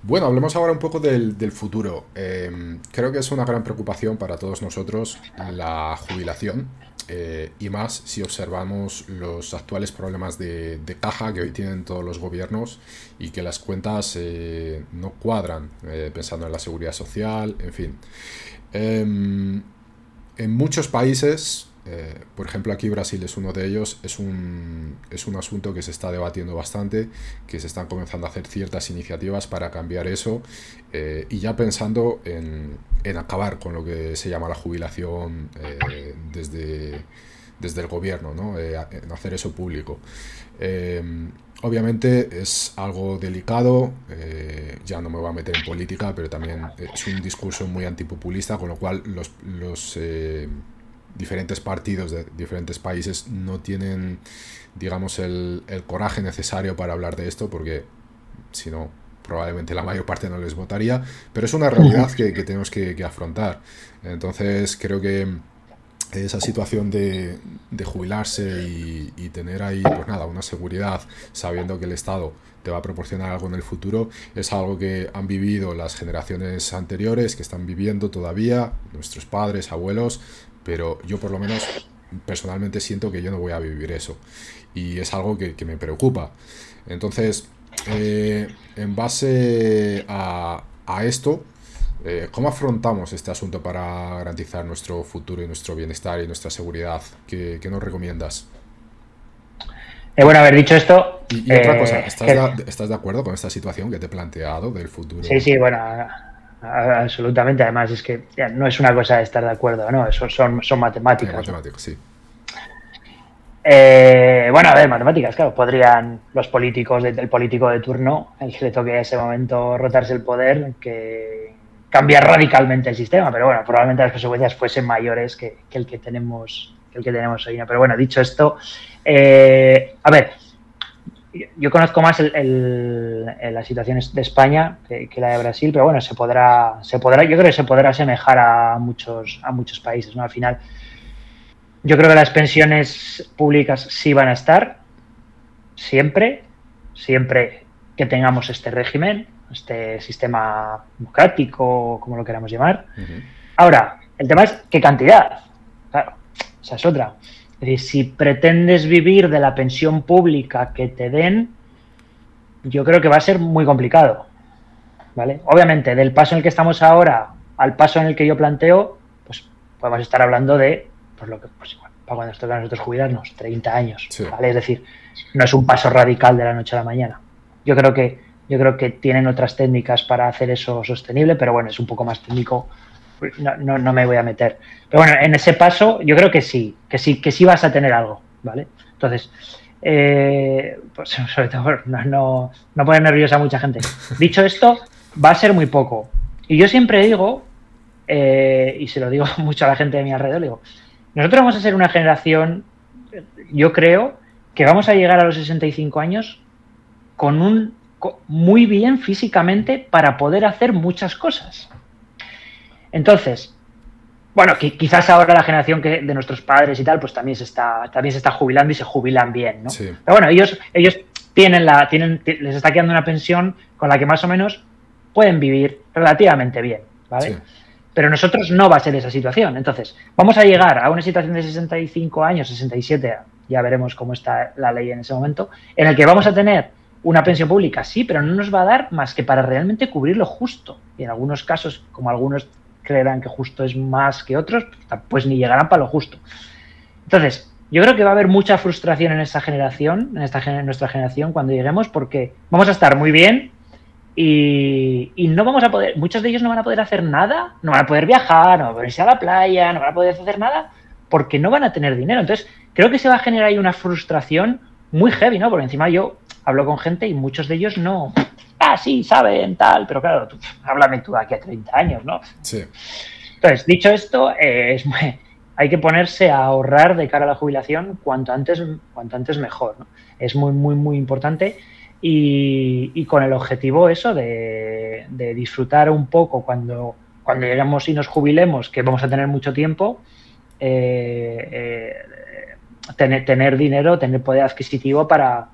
Bueno, hablemos ahora un poco del, futuro. Em, creo que es una gran preocupación para todos nosotros la jubilación. Eh, y más si observamos los actuales problemas de, caja que hoy tienen todos los gobiernos y que las cuentas eh, no cuadran, eh, pensando en la seguridad social, en fin. Em, en muchos países por ejemplo, aquí Brasil es uno de ellos, es un, es un asunto que se está debatiendo bastante, que se están comenzando a hacer ciertas iniciativas para cambiar eso y ya pensando en, en, acabar con lo que se llama la jubilación eh, desde, desde el gobierno, ¿no? en hacer eso público. Obviamente es algo delicado, ya no me voy a meter en política, pero también es un discurso muy antipopulista, con lo cual los, los diferentes partidos de diferentes países no tienen, digamos, el, coraje necesario para hablar de esto, porque si no, probablemente la mayor parte no les votaría, pero es una realidad que, tenemos que, afrontar. Entonces creo que esa situación de, jubilarse y, y, tener ahí, pues nada, una seguridad, sabiendo que el Estado te va a proporcionar algo en el futuro, es algo que han vivido las generaciones anteriores, que están viviendo todavía, nuestros padres, abuelos, pero yo por lo menos personalmente siento que yo no voy a vivir eso. Y es algo que, me preocupa. Entonces, eh, en base a, esto, eh, ¿cómo afrontamos este asunto para garantizar nuestro futuro y nuestro bienestar y nuestra seguridad? ¿Qué, nos recomiendas? Eh, bueno, haber dicho esto. Y, otra cosa, ¿estás, de, acuerdo con esta situación que te he planteado del futuro? Sí, sí, bueno, absolutamente. Además, es que no es una cosa de estar de acuerdo, ¿no? Eso son, son matemáticas. matemáticas, sí. Eh, bueno, a ver, matemáticas, claro, podrían los políticos, del político de turno, el que le toque a ese momento rotarse el poder, que cambiar radicalmente el sistema, pero bueno, probablemente las consecuencias fuesen mayores que, el que tenemos el que tenemos hoy. Pero bueno, dicho esto, eh, a ver, yo conozco más la situación de España que, la de Brasil, pero bueno, se podrá, se podrá, yo creo que se podrá asemejar a muchos, a muchos países, ¿no? Al final, yo creo que las pensiones públicas sí van a estar, siempre, siempre que tengamos este régimen, este sistema democrático, como lo queramos llamar. Ahora, el tema es qué cantidad. Claro, esa es otra. Es decir, si pretendes vivir de la pensión pública que te den, yo creo que va a ser muy complicado. ¿Vale? Obviamente, del paso en el que estamos ahora al paso en el que yo planteo, pues podemos estar hablando de pues lo que, pues para cuando nos toca a nosotros jubilarnos, 30 años, ¿vale? Es decir, no es un paso radical de la noche a la mañana. Yo creo que, yo creo que tienen otras técnicas para hacer eso sostenible, pero bueno, es un poco más técnico, no, no, me voy a meter. Pero bueno, en ese paso yo creo que sí, que sí, que sí vas a tener algo, ¿vale? Entonces, eh, pues [laughs] sobre todo no, no, no poner nerviosa a mucha gente. Dicho esto, va a ser muy poco. Y yo siempre digo, eh, y se lo digo [laughs] mucho a la gente de mi alrededor, digo, nosotros vamos a ser una generación, yo creo, que vamos a llegar a los 65 años con un muy bien físicamente para poder hacer muchas cosas. Entonces, bueno, quizás ahora la generación que, de nuestros padres y tal, pues también se está, también se está jubilando y se jubilan bien, ¿no? Pero bueno, ellos, ellos tienen la, tienen, les está quedando una pensión con la que más o menos pueden vivir relativamente bien, ¿vale? Pero nosotros no va a ser esa situación. Entonces, vamos a llegar a una situación de 65 años, 67, ya veremos cómo está la ley en ese momento, en el que vamos a tener una pensión pública, sí, pero no nos va a dar más que para realmente cubrir lo justo. Y en algunos casos, como algunos creerán que justo es más que otros, pues ni llegarán para lo justo. Entonces, yo creo que va a haber mucha frustración en esta generación, en, esta, en nuestra generación, cuando lleguemos, porque vamos a estar muy bien, y, no vamos a poder, muchos de ellos no van a poder hacer nada, no van a poder viajar, no van a poder irse a la playa, no van a poder hacer nada, porque no van a tener dinero. Entonces, creo que se va a generar ahí una frustración muy heavy, ¿no? Porque encima yo hablo con gente y muchos de ellos no, ah, sí, saben, tal, pero claro, tú, háblame tú aquí a 30 años, ¿no? Sí. Entonces, dicho esto, eh, es hay que ponerse a ahorrar de cara a la jubilación cuanto antes, cuanto antes mejor, ¿no? Es muy, muy, muy importante y, con el objetivo eso de, disfrutar un poco cuando, cuando lleguemos y nos jubilemos, que vamos a tener mucho tiempo, eh, eh, tener, tener, dinero, tener poder adquisitivo para,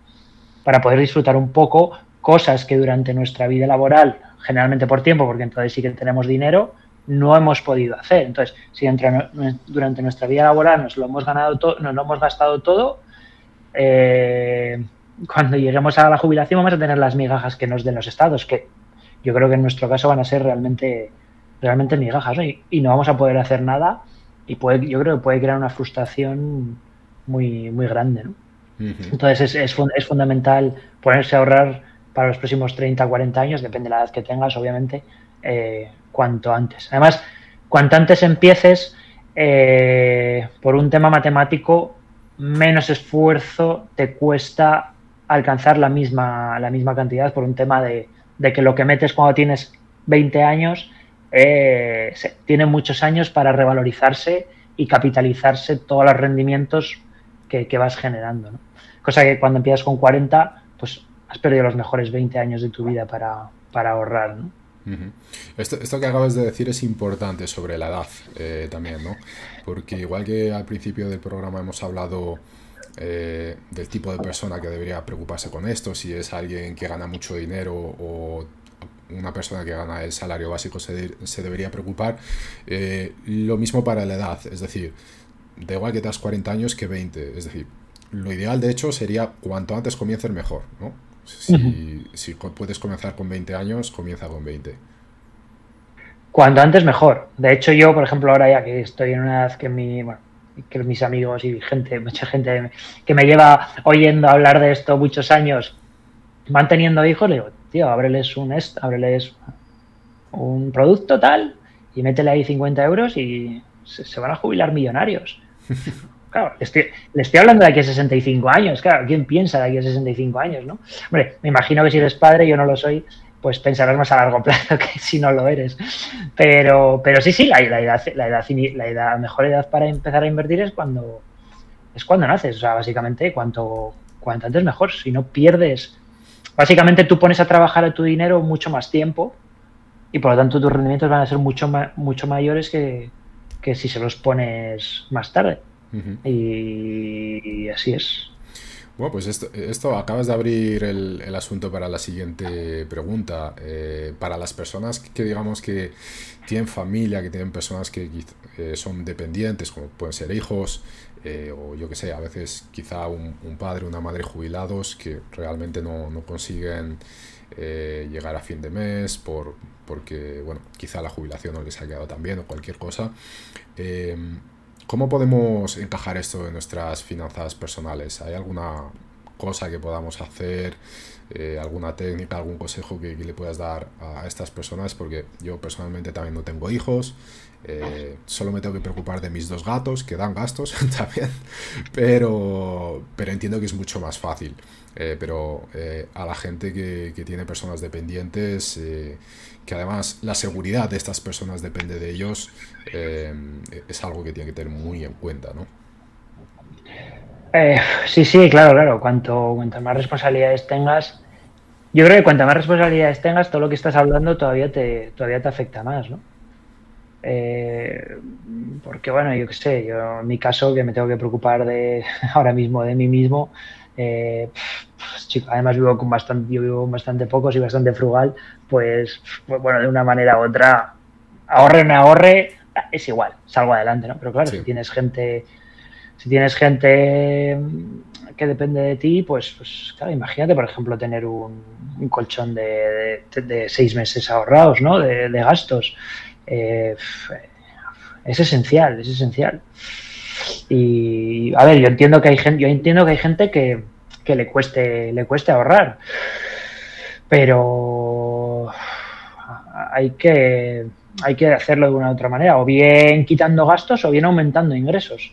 para poder disfrutar un poco cosas que durante nuestra vida laboral, generalmente por tiempo, porque entonces sí que tenemos dinero, no hemos podido hacer. Entonces, si durante nuestra vida laboral nos lo hemos ganado todo, nos lo hemos gastado todo, eh, cuando lleguemos a la jubilación vamos a tener las migajas que nos den los estados, que yo creo que en nuestro caso van a ser realmente, realmente migajas, Y, no vamos a poder hacer nada y puede, yo creo que puede crear una frustración muy, muy grande, Entonces es, es, fundamental ponerse a ahorrar para los próximos 30, 40 años, depende de la edad que tengas, obviamente, eh, cuanto antes. Además, cuanto antes empieces, eh, por un tema matemático, menos esfuerzo te cuesta alcanzar la misma, la misma cantidad por un tema de, que lo que metes cuando tienes 20 años eh, tiene muchos años para revalorizarse y capitalizarse todos los rendimientos que, vas generando. Cosa que cuando empiezas con 40, pues has perdido los mejores 20 años de tu vida para, ahorrar. esto, esto, que acabas de decir es importante sobre la edad eh, también, ¿no? Porque igual que al principio del programa hemos hablado eh, del tipo de persona que debería preocuparse con esto, si es alguien que gana mucho dinero o una persona que gana el salario básico se, se debería preocupar. Eh, lo mismo para la edad, es decir, da igual que te das 40 años que 20, es decir, lo ideal de hecho sería cuanto antes comiences mejor, ¿no? Si, si puedes comenzar con 20 años, comienza con 20. Cuanto antes mejor. De hecho, yo, por ejemplo, ahora ya que estoy en una edad que mi, bueno, que mis amigos y gente, mucha gente que me lleva oyendo hablar de esto muchos años, van teniendo hijos, le digo, tío, ábreles un ábreles un producto tal y métele ahí 50 euros y se, van a jubilar millonarios. [laughs] Claro, le estoy, le estoy, hablando de aquí a 65 años, claro, ¿quién piensa de aquí a 65 años, no? Hombre, me imagino que si eres padre, yo no lo soy, pues pensarás más a largo [laughs] plazo que si no lo eres. Pero, pero sí, sí, la, la, edad, la, edad, la edad, mejor edad para empezar a invertir es cuando es cuando naces. O sea, básicamente, cuanto, cuanto antes mejor. Si no pierdes. Básicamente tú pones a trabajar a tu dinero mucho más tiempo y por lo tanto tus rendimientos van a ser mucho, mucho mayores que, si se los pones más tarde. y así es. Bueno, pues esto, esto acabas de abrir el, asunto para la siguiente pregunta. Eh, para las personas que, digamos que tienen familia, que tienen personas que eh, son dependientes, como pueden ser hijos, eh, o yo que sé, a veces quizá un, padre, una madre jubilados que realmente no, consiguen llegar a fin de mes por, porque, bueno, quizá la jubilación no les ha quedado tan bien o cualquier cosa. ¿Cómo podemos encajar esto en nuestras finanzas personales? ¿Hay alguna cosa que podamos hacer, eh, alguna técnica, algún consejo que, le puedas dar a estas personas? Porque yo personalmente también no tengo hijos, eh, solo me tengo que preocupar de mis dos gatos, que dan gastos [laughs] también, pero, pero entiendo que es mucho más fácil. Eh, pero a la gente que, que, tiene personas dependientes, que además la seguridad de estas personas depende de ellos, eh, es algo que tiene que tener muy en cuenta, ¿no? Eh, sí, sí, claro, claro. Cuanto, cuantas más responsabilidades tengas, yo creo que cuantas más responsabilidades tengas, todo lo que estás hablando todavía te, todavía te afecta más, ¿no? Eh, porque bueno, yo qué sé, yo en mi caso que me tengo que preocupar de [laughs] ahora mismo de mí mismo, chico, además vivo con bastante, yo vivo con bastante pocos y bastante frugal, pues, pues bueno, de una manera u otra, ahorre o no ahorre, es igual, salgo adelante, ¿no? Pero claro, si tienes gente, si tienes gente que depende de ti, pues, pues claro, imagínate, por ejemplo, tener un, colchón de, seis meses ahorrados, ¿no? De, gastos. Eh, es esencial, es esencial. Y a ver, yo entiendo que hay gente, yo entiendo que hay gente que, que le cueste, le cueste ahorrar. Pero hay que hay que hacerlo de una u otra manera, o bien quitando gastos o bien aumentando ingresos.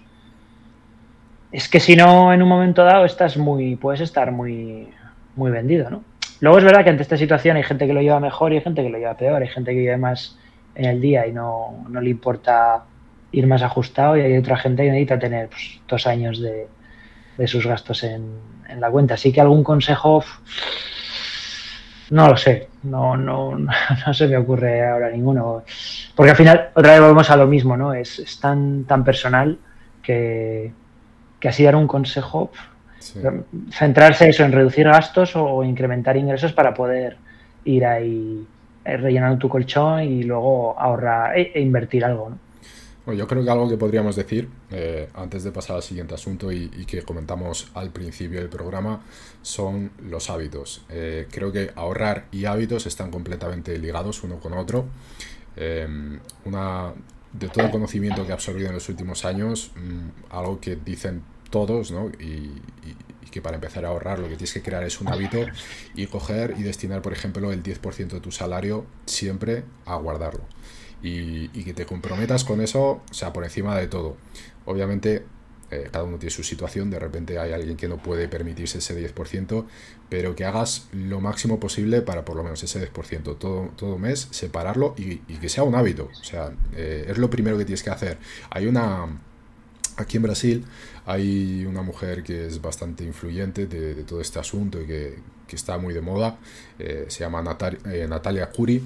Es que si no, en un momento dado estás muy, puedes estar muy, muy vendido, ¿no? Luego es verdad que ante esta situación hay gente que lo lleva mejor y hay gente que lo lleva peor, hay gente que vive más en el día y no, le importa ir más ajustado y hay otra gente que necesita tener pues, dos años de, sus gastos en, en la cuenta. Así que algún consejo no lo sé, no, no, [laughs] no se me ocurre ahora ninguno. Porque al final, otra vez volvemos a lo mismo, ¿no? Es, tan, tan personal que, así dar un consejo, centrarse eso en reducir gastos o, incrementar ingresos para poder ir ahí eh, rellenando tu colchón y luego ahorrar e, e invertir algo, ¿no? Yo creo que algo que podríamos decir, eh, antes de pasar al siguiente asunto y, que comentamos al principio del programa, son los hábitos. Eh, creo que ahorrar y hábitos están completamente ligados uno con otro. Eh, una, de todo el conocimiento que he absorbido en los últimos años, mm, algo que dicen todos, ¿no? Y, y, que para empezar a ahorrar lo que tienes que crear es un hábito y coger y destinar, por ejemplo, el 10% de tu salario siempre a guardarlo y, que te comprometas con eso, o sea, por encima de todo. Obviamente, eh, cada uno tiene su situación, de repente hay alguien que no puede permitirse ese 10%, pero que hagas lo máximo posible para por lo menos ese 10%, todo, todo mes, separarlo y, que sea un hábito. O sea, eh, es lo primero que tienes que hacer. Hay una... Aquí en Brasil hay una mujer que es bastante influyente de, todo este asunto y que, está muy de moda, eh, se llama Natalia Curi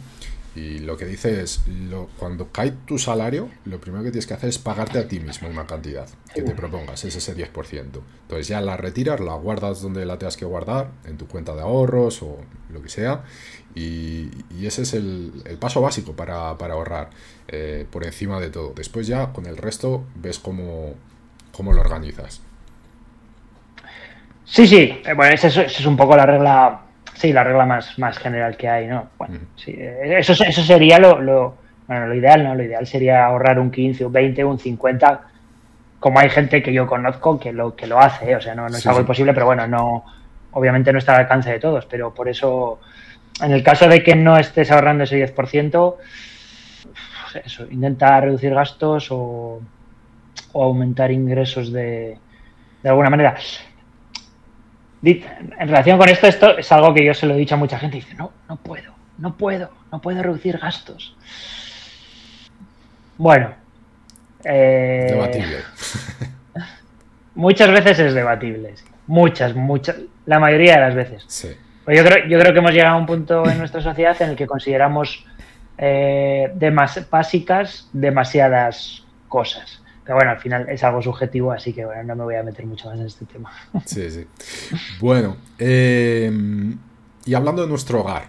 y lo que dice es, lo, cuando cae tu salario, lo primero que tienes que hacer es pagarte a ti mismo una cantidad que te propongas, es ese 10%. Entonces ya la retiras, la guardas donde la tengas que guardar, en tu cuenta de ahorros o lo que sea. Y, ese es el, paso básico para, ahorrar, eh, por encima de todo. Después ya con el resto ves cómo, cómo lo organizas. Sí, sí, eh, bueno, esa es, un poco la regla sí, la regla más, más general que hay, ¿no? Bueno, sí, eso, eso sería lo, lo, bueno, lo ideal, ¿no? Lo ideal sería ahorrar un 15, un 20, un 50, como hay gente que yo conozco que lo, que lo hace, ¿eh? o sea, no, no es algo imposible, pero bueno, no, obviamente no está al alcance de todos, pero por eso, en el caso de que no estés ahorrando ese 10%, eso, intenta reducir gastos o, o aumentar ingresos de, de alguna manera. En relación con esto, esto es algo que yo se lo he dicho a mucha gente. Dice, no, no puedo, no puedo, no puedo reducir gastos. Bueno, eh, debatible. [laughs] muchas veces es debatible. Muchas, muchas. La mayoría de las veces. Pues yo, creo, yo creo que hemos llegado a un punto en nuestra sociedad en el que consideramos eh, básicas demasiadas cosas. Pero bueno, al final es algo subjetivo, así que bueno, no me voy a meter mucho más en este tema. Sí, sí. Bueno, eh, y hablando de nuestro hogar,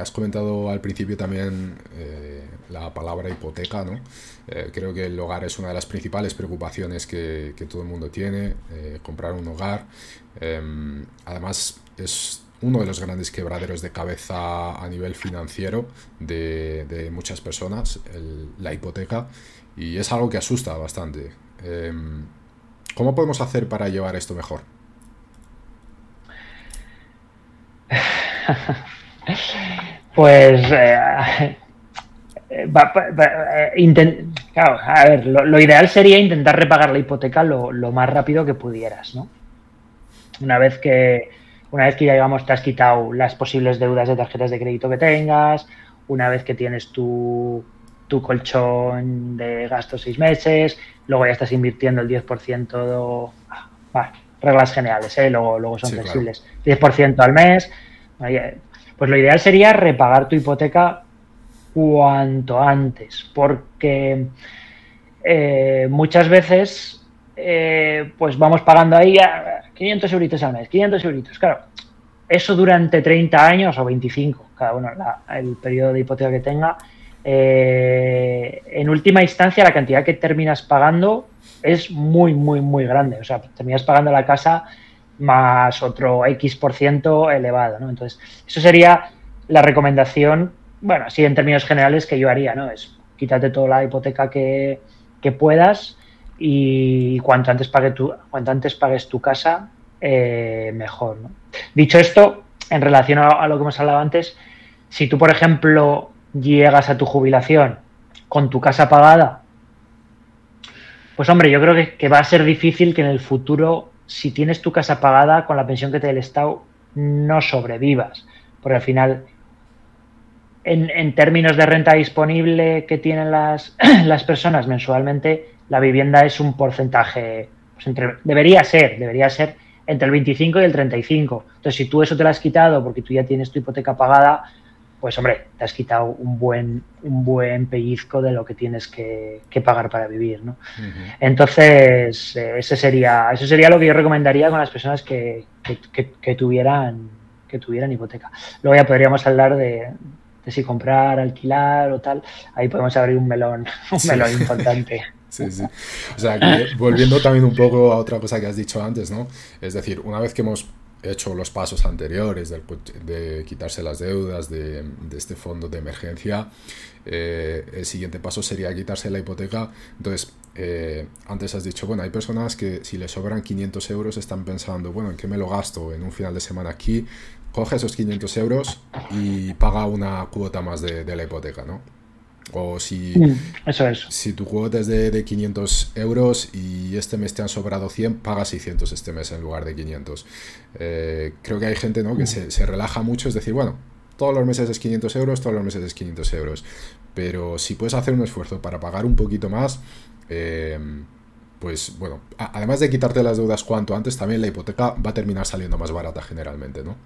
has comentado al principio también la palabra hipoteca, ¿no? Eh, creo que el hogar es una de las principales preocupaciones que, todo el mundo tiene, eh, comprar un hogar. Em, además, es uno de los grandes quebraderos de cabeza a nivel financiero de, muchas personas, la hipoteca, y es algo que asusta bastante. Em, ¿Cómo podemos hacer para llevar esto mejor? [laughs] Pues eh, eh, eh, claro, a ver, lo, ideal sería intentar repagar la hipoteca lo, más rápido que pudieras, ¿no? Una vez que, una vez que ya digamos te has quitado las posibles deudas de tarjetas de crédito que tengas, una vez que tienes tu, tu colchón de gastos seis meses, luego ya estás invirtiendo el 10% de, reglas generales, ¿eh? luego, luego son flexibles, 10% al mes, pues lo ideal sería repagar tu hipoteca cuanto antes, porque eh, muchas veces eh, pues vamos pagando ahí a 500 euritos al mes, 500 euritos, claro, eso durante 30 años o 25, cada uno el periodo de hipoteca que tenga, eh, en última instancia la cantidad que terminas pagando es muy, muy, muy grande, o sea, terminas pagando la casa más otro X por ciento elevado, ¿no? Entonces, eso sería la recomendación bueno, así en términos generales que yo haría, ¿no? Es quítate toda la hipoteca que, puedas y cuanto antes, pagues tu casa, eh, mejor. Dicho esto, en relación a, lo que hemos hablado antes, si tú, por ejemplo, llegas a tu jubilación con tu casa pagada, pues hombre, yo creo que, que va a ser difícil que en el futuro, si tienes tu casa pagada con la pensión que te dé el Estado, no sobrevivas, porque al final en, términos de renta disponible que tienen las, [clears throat] las, personas mensualmente, la vivienda es un porcentaje, pues debería ser, debería ser entre el 25 y el 35. Entonces, si tú eso te lo has quitado porque tú ya tienes tu hipoteca pagada, pues hombre, te has quitado un buen, un buen pellizco de lo que tienes que, pagar para vivir, ¿no? Entonces, eh, ese sería, eso sería lo que yo recomendaría con las personas que, que, tuvieran que tuvieran hipoteca. Luego ya podríamos hablar de, de si comprar, alquilar o tal, ahí podemos abrir un melón, [laughs] un melón importante. [laughs] Sí, sí. O sea, volviendo también un poco a otra cosa que has dicho antes, ¿no? Es decir, una vez que hemos hecho los pasos anteriores de, quitarse las deudas de, este fondo de emergencia, eh, el siguiente paso sería quitarse la hipoteca. Entonces, eh, antes has dicho, bueno, hay personas que si les sobran 500 euros están pensando, bueno, ¿en qué me lo gasto? En un final de semana aquí, coge esos 500 euros y paga una cuota más de, la hipoteca, ¿no? O si, mm, eso es. si tu cuota es de, 500 euros y este mes te han sobrado 100, paga 600 este mes en lugar de 500. Eh, creo que hay gente ¿no? que mm. se, relaja mucho, es decir, bueno, todos los meses es 500 euros, todos los meses es 500 euros. Pero si puedes hacer un esfuerzo para pagar un poquito más, eh, pues bueno, además de quitarte las deudas cuanto antes, también la hipoteca va a terminar saliendo más barata generalmente, ¿no?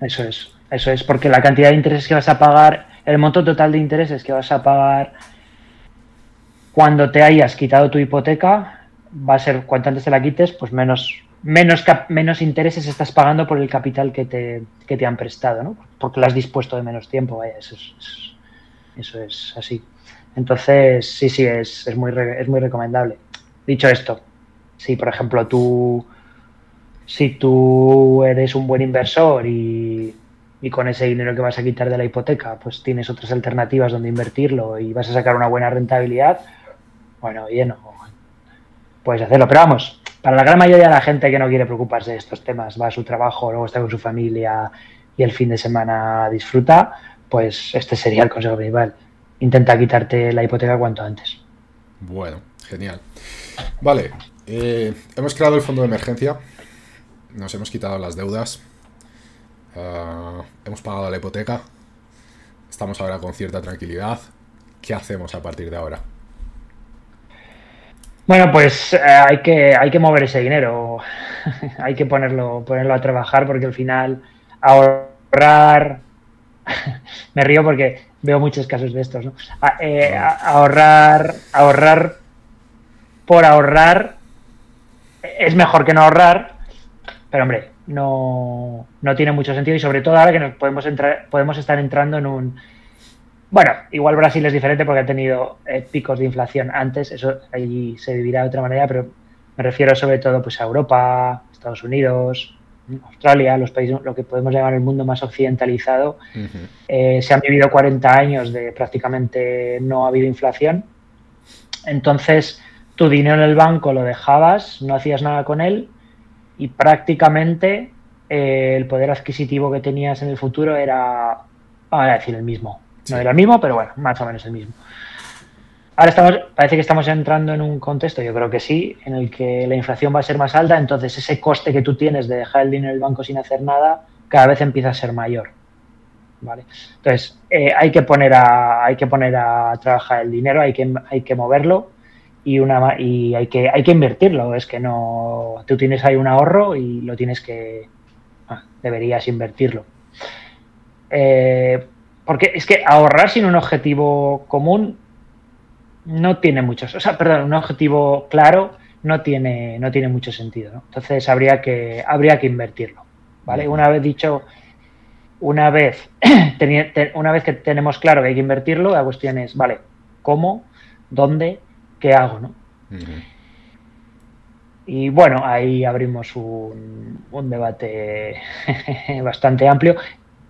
Eso es, eso es, porque la cantidad de intereses que vas a pagar, el monto total de intereses que vas a pagar cuando te hayas quitado tu hipoteca, va a ser cuanto antes te la quites, pues menos, menos, menos intereses estás pagando por el capital que te, que te han prestado, ¿no? Porque lo has dispuesto de menos tiempo, vaya, eso es, eso es así. Entonces, sí, sí, es, es, muy, es muy recomendable. Dicho esto, si por ejemplo tú si tú eres un buen inversor y, con ese dinero que vas a quitar de la hipoteca, pues tienes otras alternativas donde invertirlo y vas a sacar una buena rentabilidad, bueno, bien, puedes hacerlo. Pero vamos, para la gran mayoría de la gente que no quiere preocuparse de estos temas, va a su trabajo, luego está con su familia y el fin de semana disfruta, pues este sería el consejo principal. Intenta quitarte la hipoteca cuanto antes. Bueno, genial. Vale, eh, hemos creado el fondo de emergencia nos hemos quitado las deudas, ah, hemos pagado la hipoteca, estamos ahora con cierta tranquilidad. ¿Qué hacemos a partir de ahora? Bueno, pues eh, hay, que, hay que mover ese dinero, [laughs] hay que ponerlo, ponerlo a trabajar porque al final ahorrar, [laughs] me río porque veo muchos casos de estos, ¿no? Ah, eh, ahorrar, ahorrar por ahorrar es mejor que no ahorrar pero hombre, no, tiene mucho sentido y sobre todo ahora que nos podemos, entrar, podemos estar entrando en un... Bueno, igual Brasil es diferente porque ha tenido eh, picos de inflación antes, eso ahí se vivirá de otra manera, pero me refiero sobre todo pues, a Europa, Estados Unidos, Australia, los países, lo que podemos llamar el mundo más occidentalizado. Eh, se han vivido 40 años de prácticamente no ha habido inflación. Entonces, tu dinero en el banco lo dejabas, no hacías nada con él y prácticamente eh, el poder adquisitivo que tenías en el futuro era, vamos a decir, el mismo. No era el mismo, pero bueno, más o menos el mismo. Ahora estamos, parece que estamos entrando en un contexto, yo creo que sí, en el que la inflación va a ser más alta, entonces ese coste que tú tienes de dejar el dinero en el banco sin hacer nada, cada vez empieza a ser mayor. ¿Vale? Entonces, eh, hay, que poner a, hay que poner a trabajar el dinero, hay que, hay que moverlo y, una, y hay, que, hay que invertirlo. Es que no. Tú tienes ahí un ahorro y lo tienes que. Ah, deberías invertirlo. Eh, porque es que ahorrar sin un objetivo común no tiene muchos. O sea, perdón, un objetivo claro no tiene, no tiene mucho sentido. Entonces habría que, habría que invertirlo. ¿Vale? Una vez dicho. Una vez, [clears throat] una vez que tenemos claro que hay que invertirlo, la cuestión es, vale, ¿cómo? ¿Dónde? ¿Qué hago? ¿no? Y bueno, ahí abrimos un, debate [laughs] bastante amplio.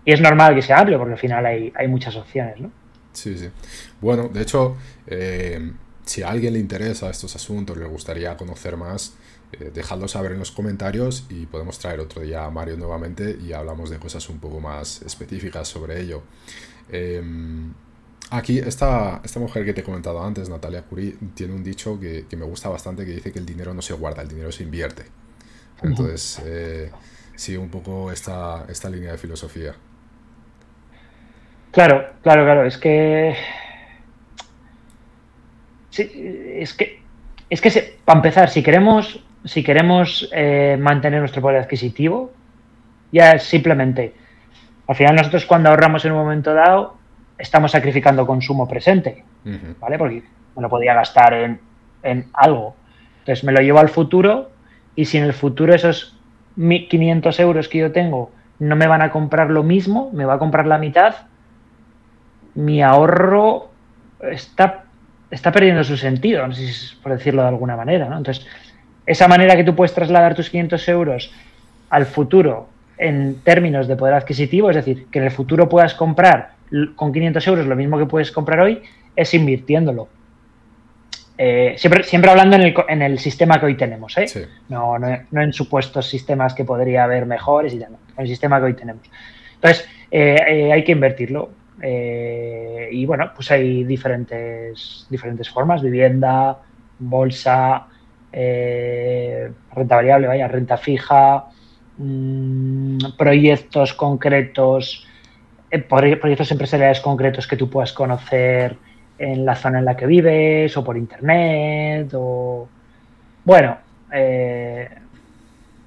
Y es normal que sea amplio porque al final hay, muchas opciones, ¿no? Sí, sí. Bueno, de hecho, eh, si a alguien le interesa estos asuntos, le gustaría conocer más, eh, dejadlo saber en los comentarios y podemos traer otro día a Mario nuevamente y hablamos de cosas un poco más específicas sobre ello. Eh, Aquí, esta, esta mujer que te he comentado antes, Natalia Curie, tiene un dicho que, me gusta bastante que dice que el dinero no se guarda, el dinero se invierte. Entonces, eh, sí, un poco esta, esta línea de filosofía. Claro, claro, claro. Es que. Sí, es que. Es que, para empezar, si queremos, si queremos eh, mantener nuestro poder adquisitivo, ya simplemente. Al final, nosotros cuando ahorramos en un momento dado, estamos sacrificando consumo presente, ¿vale? Porque me lo podía gastar en, en, algo. Entonces me lo llevo al futuro y si en el futuro esos 1.500 euros que yo tengo no me van a comprar lo mismo, me va a comprar la mitad, mi ahorro está, está perdiendo su sentido, no sé si por decirlo de alguna manera, ¿no? Entonces, esa manera que tú puedes trasladar tus 500 euros al futuro en términos de poder adquisitivo, es decir, que en el futuro puedas comprar con 500 euros lo mismo que puedes comprar hoy, es invirtiéndolo. Eh, siempre, siempre hablando en el, en el, sistema que hoy tenemos, ¿eh? no, no, en supuestos sistemas que podría haber mejores y tal, en el sistema que hoy tenemos. Entonces, eh, hay que invertirlo. y bueno, pues hay diferentes, diferentes formas, vivienda, bolsa, renta variable, vaya, renta fija, mm, proyectos concretos proyectos empresariales concretos que tú puedas conocer en la zona en la que vives o por internet o bueno eh,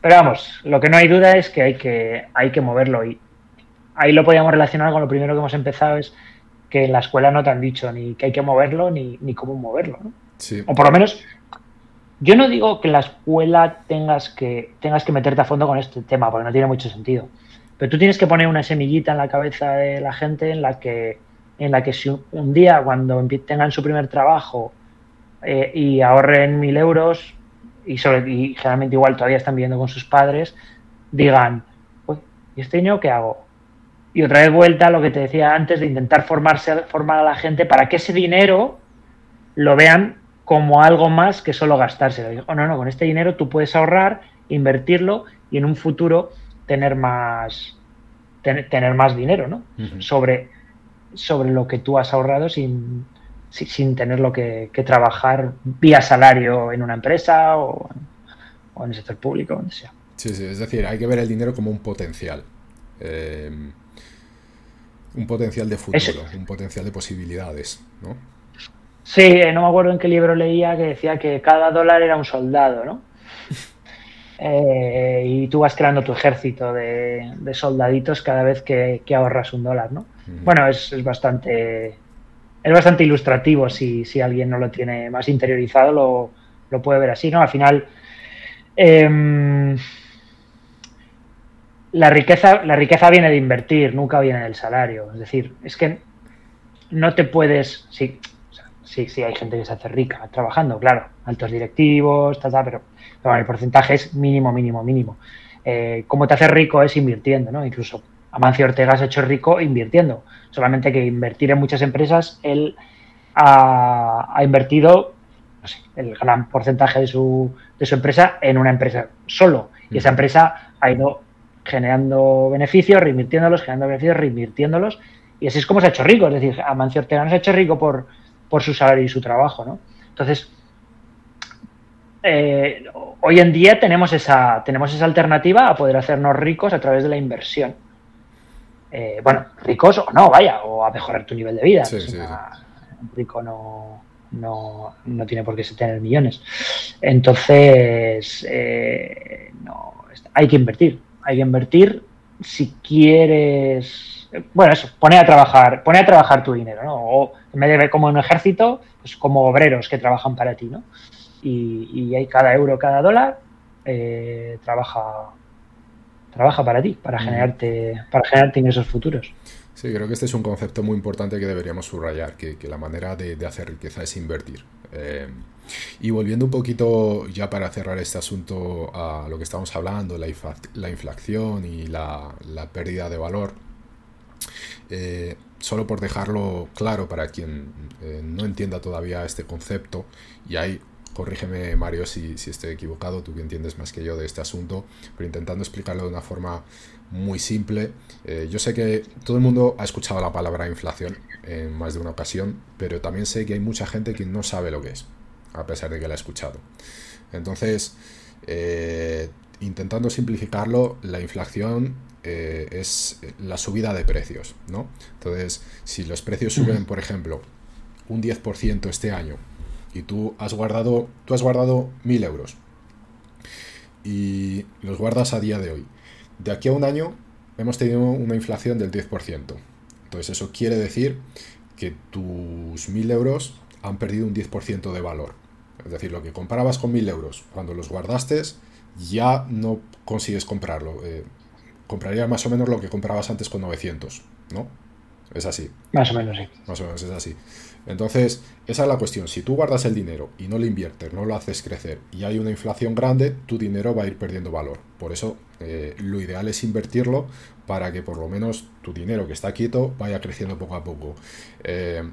pero vamos lo que no hay duda es que hay que hay que moverlo y ahí lo podíamos relacionar con lo primero que hemos empezado es que en la escuela no te han dicho ni que hay que moverlo ni, cómo moverlo o por lo menos yo no digo que en la escuela tengas que tengas que meterte a fondo con este tema porque no tiene mucho sentido pero tú tienes que poner una semillita en la cabeza de la gente en la que, en la que si un día, cuando tengan su primer trabajo eh, y ahorren mil euros, y, sobre, y generalmente igual todavía están viviendo con sus padres, digan, ¿y este niño qué hago? Y otra vez vuelta a lo que te decía antes de intentar formarse, formar a la gente para que ese dinero lo vean como algo más que solo gastárselo. Oh, no, no, con este dinero tú puedes ahorrar, invertirlo y en un futuro tener más, tener más dinero, ¿no? sobre, sobre lo que tú has ahorrado sin, sin tenerlo que, que trabajar vía salario en una empresa o, en el sector público, donde sea. Sí, sí, es decir, hay que ver el dinero como un potencial. Eh, un potencial de futuro, un potencial de posibilidades, ¿no? Sí, eh, no me acuerdo en qué libro leía que decía que cada dólar era un soldado, ¿no? Eh, y tú vas creando tu ejército de, soldaditos cada vez que, ahorras un dólar, ¿no? Bueno, es, bastante es bastante ilustrativo si, alguien no lo tiene más interiorizado, lo, lo puede ver así, ¿no? Al final, em, la, riqueza, la riqueza viene de invertir, nunca viene del salario. Es decir, es que no te puedes, sí, sí, sí, hay gente que se hace rica trabajando, claro, altos directivos, pero pero el porcentaje es mínimo, mínimo, mínimo. Eh, ¿Cómo te haces rico? Es invirtiendo, ¿no? Incluso Amancio Ortega se ha hecho rico invirtiendo. Solamente que invertir en muchas empresas, él ha, invertido no sé, el gran porcentaje de su, de su empresa en una empresa solo. Y esa empresa ha ido generando beneficios, reinvirtiéndolos, generando beneficios, reinvirtiéndolos. Y así es como se ha hecho rico. Es decir, Amancio Ortega no se ha hecho rico por, por su salario y su trabajo, ¿no? Entonces, eh, hoy en día tenemos esa, tenemos esa alternativa a poder hacernos ricos a través de la inversión. Eh, bueno, ricos o no, vaya, o a mejorar tu nivel de vida. Un rico no, no, no, tiene por qué tener millones. Entonces, eh, no, hay que invertir. Hay que invertir si quieres. Bueno, eso, pone a trabajar, pone a trabajar tu dinero, ¿no? O en vez de ver como un ejército, pues como obreros que trabajan para ti, ¿no? y, hay cada euro, cada dólar, eh, trabaja, trabaja para ti, para generarte, para generarte ingresos futuros. Sí, creo que este es un concepto muy importante que deberíamos subrayar, que, la manera de, hacer riqueza es invertir. Eh, y volviendo un poquito ya para cerrar este asunto a lo que estamos hablando, la, la inflación y la, pérdida de valor, eh, solo por dejarlo claro para quien no entienda todavía este concepto, y hay corrígeme Mario si, estoy equivocado, tú que entiendes más que yo de este asunto, pero intentando explicarlo de una forma muy simple. Eh, yo sé que todo el mundo ha escuchado la palabra inflación en más de una ocasión, pero también sé que hay mucha gente que no sabe lo que es, a pesar de que la ha escuchado. Entonces, eh, intentando simplificarlo, la inflación eh, es la subida de precios, ¿no? Entonces, si los precios suben, por ejemplo, un 10% este año y tú has guardado, tú has guardado mil euros y los guardas a día de hoy. De aquí a un año hemos tenido una inflación del 10%. Entonces eso quiere decir que tus mil euros han perdido un 10% de valor. Es decir, lo que comprabas con mil euros cuando los guardaste ya no consigues comprarlo. Eh, comprarías más o menos lo que comprabas antes con 900, ¿no? Es así. Más o menos, sí. Más o menos es así. Entonces, esa es la cuestión. Si tú guardas el dinero y no lo inviertes, no lo haces crecer y hay una inflación grande, tu dinero va a ir perdiendo valor. Por eso, eh, lo ideal es invertirlo para que por lo menos tu dinero que está quieto vaya creciendo poco a poco. Eh,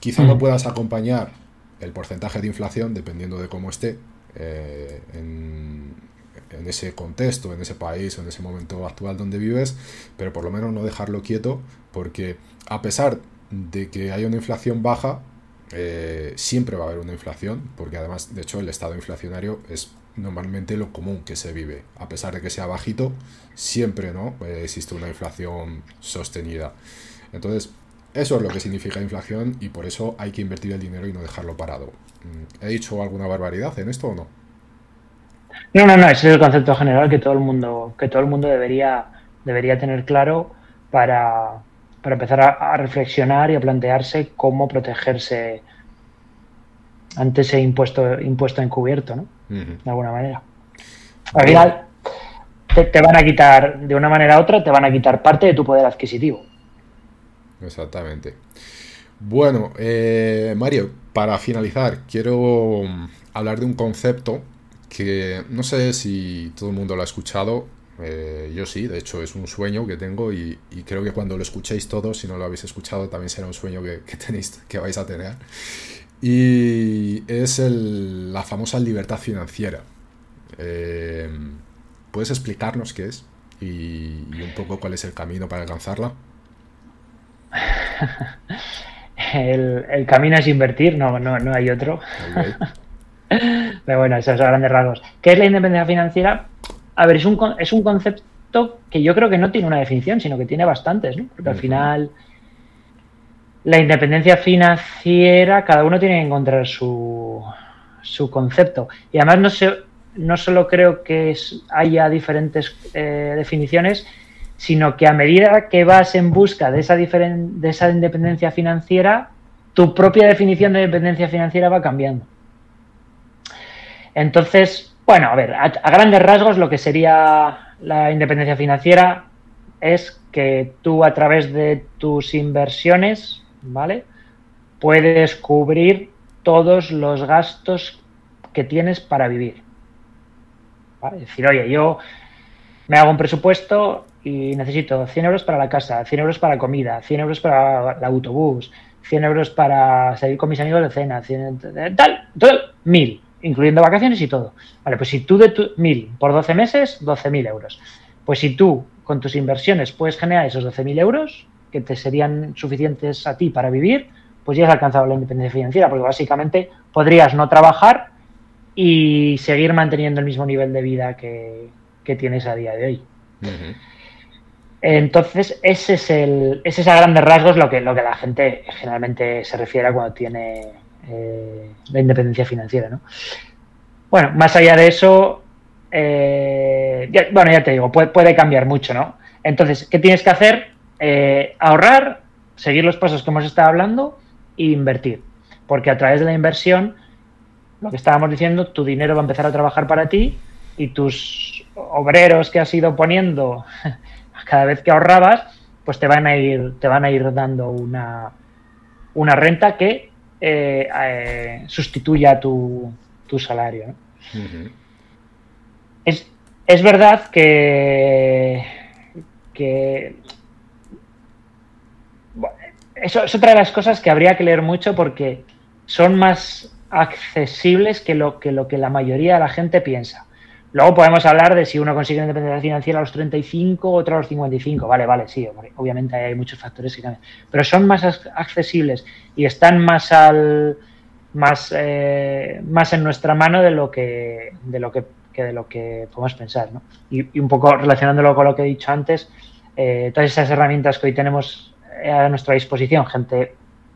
quizá no mm. puedas acompañar el porcentaje de inflación, dependiendo de cómo esté, eh, en, en ese contexto, en ese país o en ese momento actual donde vives, pero por lo menos no dejarlo quieto, porque a pesar de que haya una inflación baja, eh, siempre va a haber una inflación, porque además, de hecho, el estado inflacionario es normalmente lo común que se vive. A pesar de que sea bajito, siempre ¿no? Eh, existe una inflación sostenida. Entonces, eso es lo que significa inflación y por eso hay que invertir el dinero y no dejarlo parado. Mm, ¿He dicho alguna barbaridad en esto o no? No, no, no, ese es el concepto general que todo el mundo, que todo el mundo debería, debería tener claro para, para empezar a, reflexionar y a plantearse cómo protegerse ante ese impuesto, impuesto encubierto, ¿no? De alguna manera. Al final, te, van a quitar, de una manera u otra, te van a quitar parte de tu poder adquisitivo. Exactamente. Bueno, eh, Mario, para finalizar, quiero hablar de un concepto que no sé si todo el mundo lo ha escuchado, eh, yo sí, de hecho es un sueño que tengo y, creo que cuando lo escuchéis todos, si no lo habéis escuchado, también será un sueño que, [laughs] tenéis, que vais a tener. Y es la famosa libertad financiera. Eh, ¿Puedes explicarnos qué es y, un poco cuál es el camino para alcanzarla? [laughs] el, camino es invertir, no, no, no hay otro. Pero bueno, esos son grandes rasgos. ¿Qué es la independencia financiera? A ver, es un, es un concepto que yo creo que no tiene una definición, sino que tiene bastantes, ¿no? Porque al final la independencia financiera, cada uno tiene que encontrar su, su concepto. Y además no, sé, no solo creo que haya diferentes eh, definiciones, sino que a medida que vas en busca de esa, de esa independencia financiera, tu propia definición de independencia financiera va cambiando. Entonces, bueno, a ver, a, grandes rasgos lo que sería la independencia financiera es que tú a través de tus inversiones, ¿vale? Puedes cubrir todos los gastos que tienes para vivir. Es decir, oye, yo me hago un presupuesto y necesito 100 euros para la casa, 100 euros para comida, 100 euros para el autobús, 100 euros para salir con mis amigos de cena, 100, tal, todo, mil incluyendo vacaciones y todo. Vale, pues si tú de tu, mil por 12 meses, 12.000 euros. Pues si tú con tus inversiones puedes generar esos 12.000 euros, que te serían suficientes a ti para vivir, pues ya has alcanzado la independencia financiera, porque básicamente podrías no trabajar y seguir manteniendo el mismo nivel de vida que, tienes a día de hoy. Entonces, ese es el, ese es a grandes rasgos lo que, lo que la gente generalmente se refiere cuando tiene eh, la independencia financiera. ¿no? Bueno, más allá de eso, eh, bueno, ya te digo, puede, cambiar mucho, ¿no? Entonces, ¿qué tienes que hacer? Eh, ahorrar, seguir los pasos que hemos estado hablando e invertir. Porque a través de la inversión, lo que estábamos diciendo, tu dinero va a empezar a trabajar para ti y tus obreros que has ido poniendo [laughs] cada vez que ahorrabas, pues te van a ir, te van a ir dando una, una renta que eh, eh, sustituya tu, salario. es, verdad que, eso es otra de las cosas que habría que leer mucho porque son más accesibles que lo que, lo que la mayoría de la gente piensa. Luego podemos hablar de si uno consigue independencia financiera a los 35, otro a los 55. Vale, vale, sí, obviamente hay muchos factores que cambian. Pero son más accesibles y están más al más, eh, más en nuestra mano de lo que de lo que, de lo que podemos pensar. ¿no? Y, un poco relacionándolo con lo que he dicho antes, eh, todas esas herramientas que hoy tenemos a nuestra disposición, gente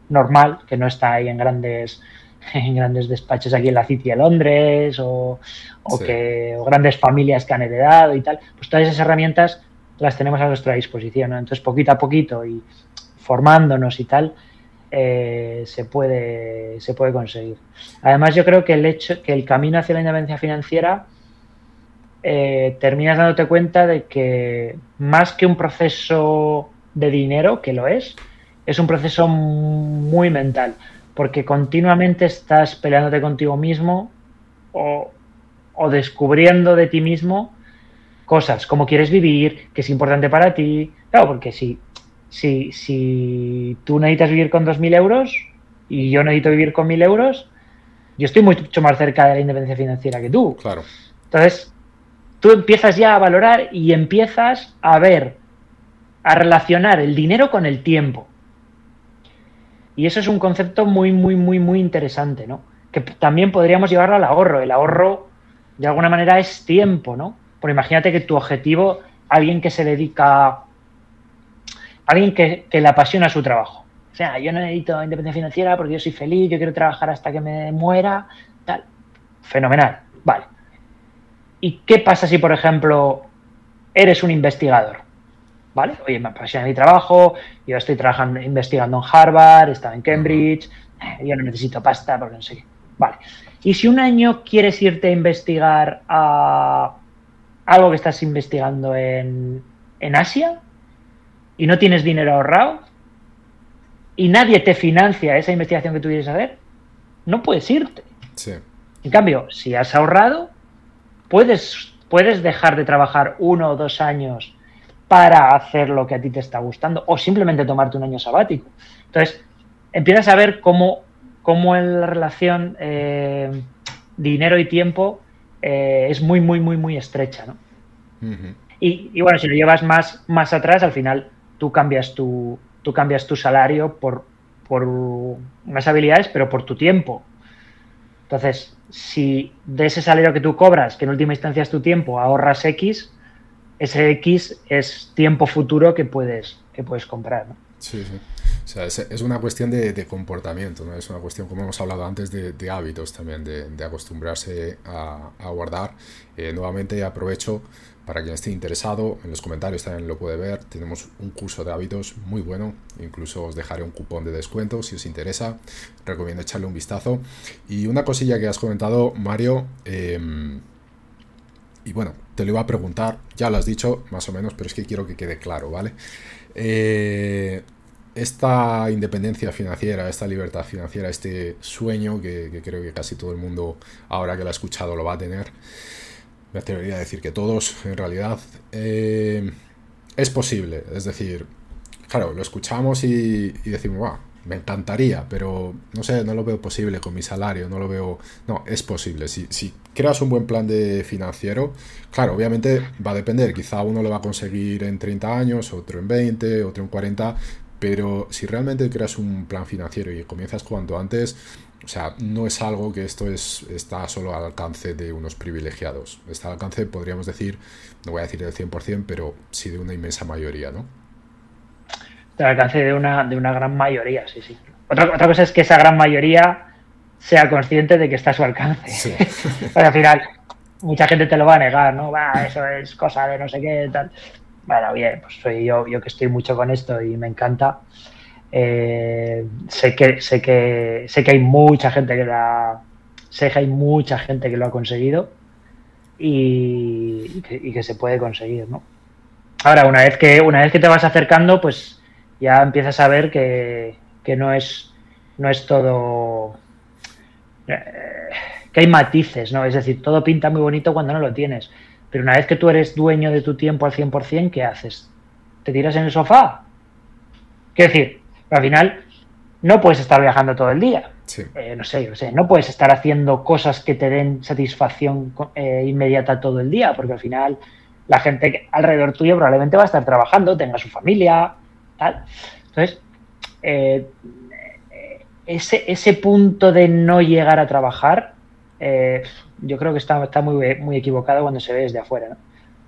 normal, que no está ahí en grandes en [laughs] grandes despachos aquí en la City de Londres o, que, grandes familias que han heredado y tal, pues todas esas herramientas las tenemos a nuestra disposición. Entonces, poquito a poquito y formándonos y tal, eh, se, puede, se puede conseguir. Además, yo creo que el hecho que el camino hacia la independencia financiera eh, terminas dándote cuenta de que más que un proceso de dinero, que lo es, es un proceso muy mental porque continuamente estás peleándote contigo mismo o, descubriendo de ti mismo cosas, como quieres vivir, que es importante para ti. Claro, porque si, si, si tú necesitas vivir con 2.000 euros y yo necesito vivir con 1.000 euros, yo estoy mucho más cerca de la independencia financiera que tú. Claro. Entonces, tú empiezas ya a valorar y empiezas a ver, a relacionar el dinero con el tiempo. Y eso es un concepto muy, muy, muy, muy interesante, ¿no? Que también podríamos llevarlo al ahorro. El ahorro, de alguna manera, es tiempo, ¿no? Porque imagínate que tu objetivo, alguien que se dedica, alguien que, le apasiona su trabajo. O sea, yo no necesito independencia financiera porque yo soy feliz, yo quiero trabajar hasta que me muera, tal. Fenomenal, vale. ¿Y qué pasa si, por ejemplo, eres un investigador? ¿Vale? Oye, me apasiona mi trabajo, yo estoy trabajando, investigando en Harvard, he estado en Cambridge, eh, yo no necesito pasta porque no sé qué. Vale. Y si un año quieres irte a investigar a algo que estás investigando en, en Asia y no tienes dinero ahorrado y nadie te financia esa investigación que tú quieres hacer, no puedes irte. Sí. En cambio, si has ahorrado, puedes, puedes dejar de trabajar uno o dos años para hacer lo que a ti te está gustando o simplemente tomarte un año sabático. Entonces, empiezas a ver cómo, cómo en la relación eh, dinero y tiempo eh, es muy, muy, muy, muy estrecha. ¿no? y, bueno, si lo llevas más, más atrás, al final tú cambias tu, tú cambias tu salario por, por unas habilidades, pero por tu tiempo. Entonces, si de ese salario que tú cobras, que en última instancia es tu tiempo, ahorras X, ese X es tiempo futuro que puedes, que puedes comprar. ¿no? Sí, sí. O sea, es, una cuestión de, comportamiento, ¿no? Es una cuestión, como hemos hablado antes, de, hábitos también, de, acostumbrarse a, guardar. Eh, nuevamente aprovecho para quien esté interesado, en los comentarios también lo puede ver. Tenemos un curso de hábitos muy bueno. Incluso os dejaré un cupón de descuento si os interesa. Recomiendo echarle un vistazo. Y una cosilla que has comentado, Mario. Em, y bueno, te lo iba a preguntar. Ya lo has dicho, más o menos, pero es que quiero que quede claro, ¿vale? Eh, esta independencia financiera, esta libertad financiera, este sueño que, creo que casi todo el mundo, ahora que lo ha escuchado, lo va a tener me atrevería a decir que todos, en realidad, eh, es posible. Es decir, claro, lo escuchamos y, decimos, wow, me encantaría, pero no sé, no lo veo posible con mi salario, no lo veo... No, es posible. Si, si creas un buen plan de financiero, claro, obviamente va a depender. Quizá uno lo va a conseguir en 30 años, otro en 20, otro en 40, pero si realmente creas un plan financiero y comienzas cuanto antes, o sea, no es algo que esto es, está solo al alcance de unos privilegiados. Está al alcance, podríamos decir, no voy a decir del 100%, pero sí de una inmensa mayoría, ¿no? Al alcance de una, de una gran mayoría, sí, sí. Otra, otra cosa es que esa gran mayoría sea consciente de que está a su alcance. [laughs] al final, mucha gente te lo va a negar, ¿no? Va, eso es cosa de no sé qué, tal. Bueno, bien, pues soy yo, yo que estoy mucho con esto y me encanta. Eh, sé, que, sé, que, sé que hay mucha gente que la, sé que hay mucha gente que lo ha conseguido y, que, se puede conseguir, ¿no? Ahora, una vez que, una vez que te vas acercando, pues ya empiezas a ver que, no es no es todo eh, que hay matices, ¿no? Es decir, todo pinta muy bonito cuando no lo tienes. Pero una vez que tú eres dueño de tu tiempo al 100%, ¿qué haces? ¿Te tiras en el sofá? Quiero decir, al final no puedes estar viajando todo el día. Eh, no sé, no sé, no puedes estar haciendo cosas que te den satisfacción eh, inmediata todo el día, porque al final la gente alrededor tuyo probablemente va a estar trabajando, tenga su familia, tal. Entonces, eh, ese, ese punto de no llegar a trabajar, yo creo que está, está muy, muy equivocado cuando se ve desde afuera.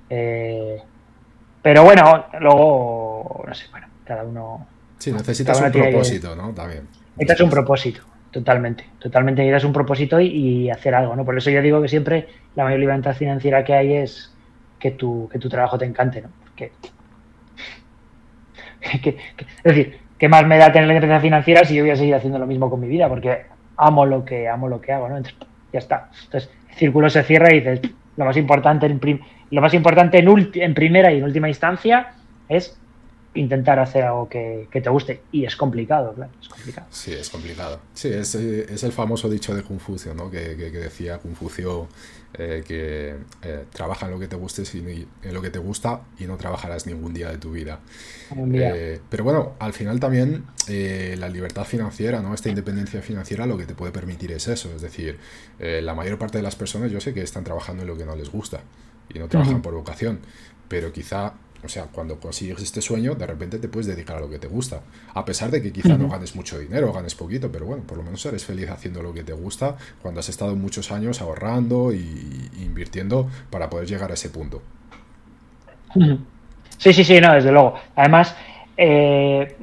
pero bueno, luego, no sé, bueno, cada uno Sí, necesitas un propósito, ¿no? También. Necesitas un propósito, totalmente. Totalmente necesitas un propósito y, hacer algo, ¿no? Por eso yo digo que siempre la mayor libertad financiera que hay es que tu, que tu trabajo te encante, ¿no? Porque. [laughs] es decir, ¿qué más me da tener la independencia financiera si yo voy a seguir haciendo lo mismo con mi vida? Porque amo lo que, amo lo que hago, ¿no? Entonces, ya está. Entonces, el círculo se cierra y dices, lo más importante en, lo más importante en, en primera y en última instancia es intentar hacer algo que, te guste. Y es complicado, claro, es complicado. Sí, es complicado. Sí, es, el famoso dicho de Confucio, ¿no? Que, decía Confucio eh, que eh, trabaja en lo que te guste, en lo que te gusta y no trabajarás ningún día de tu vida. Eh, pero bueno, al final también la libertad financiera, ¿no? Esta independencia financiera lo que te puede permitir es eso. Es decir, la mayor parte de las personas yo sé que están trabajando en lo que no les gusta y no trabajan por vocación, pero quizá o sea, cuando consigues este sueño, de repente te puedes dedicar a lo que te gusta. A pesar de que quizá no ganes mucho dinero, ganes poquito, pero bueno, por lo menos eres feliz haciendo lo que te gusta cuando has estado muchos años ahorrando e invirtiendo para poder llegar a ese punto. Sí, sí, sí, no, desde luego. Además, eh,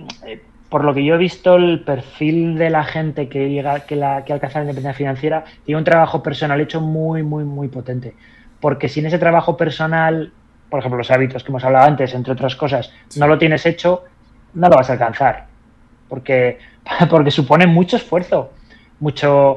por lo que yo he visto, el perfil de la gente que llega, que, la, que alcanza la independencia financiera, tiene un trabajo personal hecho muy, muy, muy potente. Porque sin ese trabajo personal por ejemplo, los hábitos que hemos hablado antes, entre otras cosas, no lo tienes hecho, no lo vas a alcanzar. Porque, [laughs] porque supone mucho esfuerzo, mucho,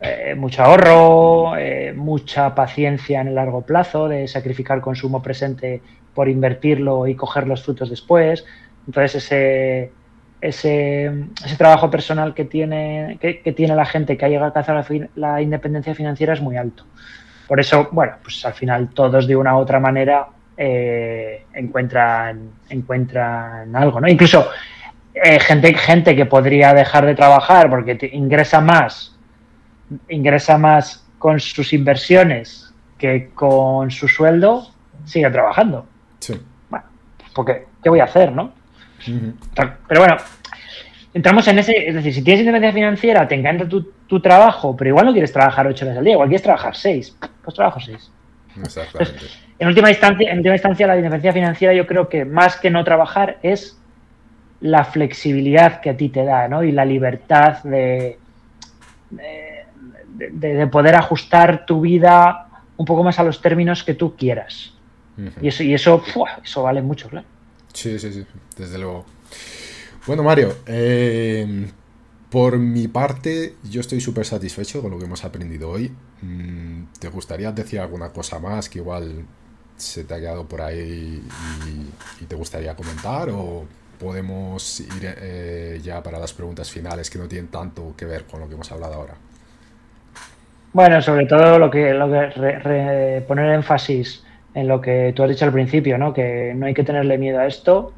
eh, mucho ahorro, eh, mucha paciencia en el largo plazo, de sacrificar consumo presente por invertirlo y coger los frutos después. Entonces, ese, ese, ese trabajo personal que tiene, que, tiene la gente que ha llegado a alcanzar la, la independencia financiera es muy alto. Por eso, bueno, pues al final todos de una u otra manera eh, encuentran, encuentran algo, ¿no? Incluso eh, gente, gente que podría dejar de trabajar porque ingresa más, ingresa más con sus inversiones que con su sueldo, sigue trabajando. Sí. Bueno, porque, ¿qué voy a hacer, no? Pero bueno, entramos en ese, es decir, si tienes independencia financiera, te encanta tu, trabajo, pero igual no quieres trabajar ocho horas al día, igual quieres trabajar seis, pues trabajo seis. Exactamente. En última instancia, en última instancia, la independencia financiera yo creo que más que no trabajar es la flexibilidad que a ti te da, ¿no? Y la libertad de, de, poder ajustar tu vida un poco más a los términos que tú quieras. Y eso, y eso, eso vale mucho, claro. Sí, sí, sí, desde luego. Bueno, Mario, eh, por mi parte, yo estoy súper satisfecho con lo que hemos aprendido hoy. Mm, ¿Te gustaría decir alguna cosa más que igual se te ha quedado por ahí y, te gustaría comentar? ¿O podemos ir eh, ya para las preguntas finales que no tienen tanto que ver con lo que hemos hablado ahora? Bueno, sobre todo lo que, lo que poner énfasis en lo que tú has dicho al principio, ¿no? Que no hay que tenerle miedo a esto,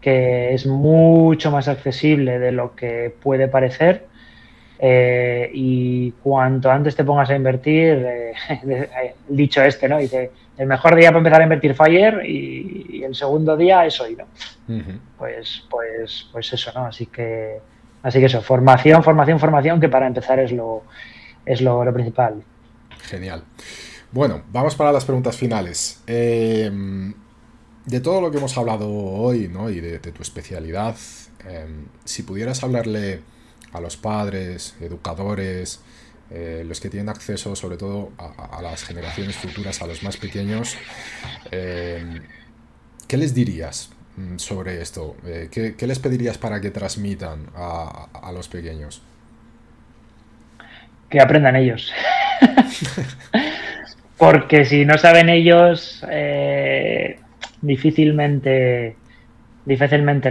que es mucho más accesible de lo que puede parecer. Eh, y cuanto antes te pongas a invertir, eh, [laughs] el dicho este, ¿no? Dice, el mejor día para empezar a invertir Fire y, el segundo día es hoy, ¿no? Pues, pues, pues eso, ¿no? Así que, así que eso, formación, formación, formación, que para empezar es lo, es lo, lo principal. Genial. Bueno, vamos para las preguntas finales. Eh, de todo lo que hemos hablado hoy, ¿no? Y de, tu especialidad, em, si pudieras hablarle a los padres, educadores, eh, los que tienen acceso sobre todo a, las generaciones futuras, a los más pequeños, em, ¿qué les dirías mm, sobre esto? Eh, ¿qué, les pedirías para que transmitan a, los pequeños? Que aprendan ellos. [laughs] Porque si no saben ellos, eh, difícilmente, difícilmente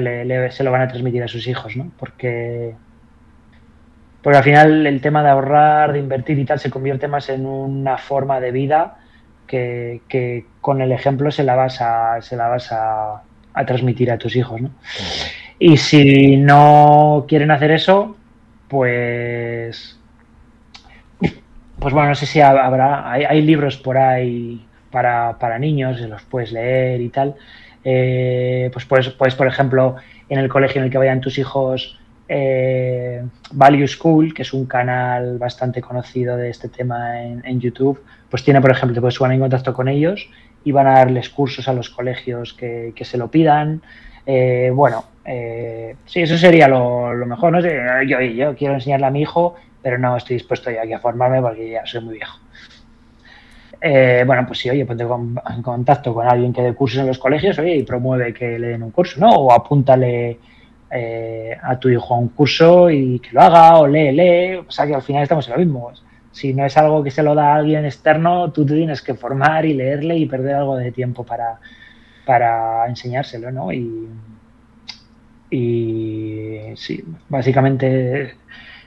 se lo van a transmitir a sus hijos, ¿no? Porque, porque al final el tema de ahorrar, de invertir y tal se convierte más en una forma de vida que, con el ejemplo se la vas a, se la vas a, transmitir a tus hijos, ¿no? Y si no quieren hacer eso, pues pues bueno, no sé si habrá, hay libros por ahí para, para niños, los puedes leer y tal. Eh, pues puedes, pues, por ejemplo, en el colegio en el que vayan tus hijos, eh, Value School, que es un canal bastante conocido de este tema en, YouTube, pues tiene, por ejemplo, puedes poner en contacto con ellos y van a darles cursos a los colegios que, se lo pidan. Eh, bueno, sí, eso sería lo, mejor. ¿no? Yo, yo quiero enseñarle a mi hijo, pero no estoy dispuesto ya aquí a formarme porque ya soy muy viejo. Eh, bueno, pues sí, oye, ponte en contacto con alguien que dé cursos en los colegios, oye, y promueve que le den un curso, ¿no? O apúntale eh, a tu hijo a un curso y que lo haga, o lee, lee, o sea que al final estamos en lo mismo. Si no es algo que se lo da a alguien externo, tú te tienes que formar y leerle y perder algo de tiempo para, para enseñárselo, ¿no? Y, y sí, básicamente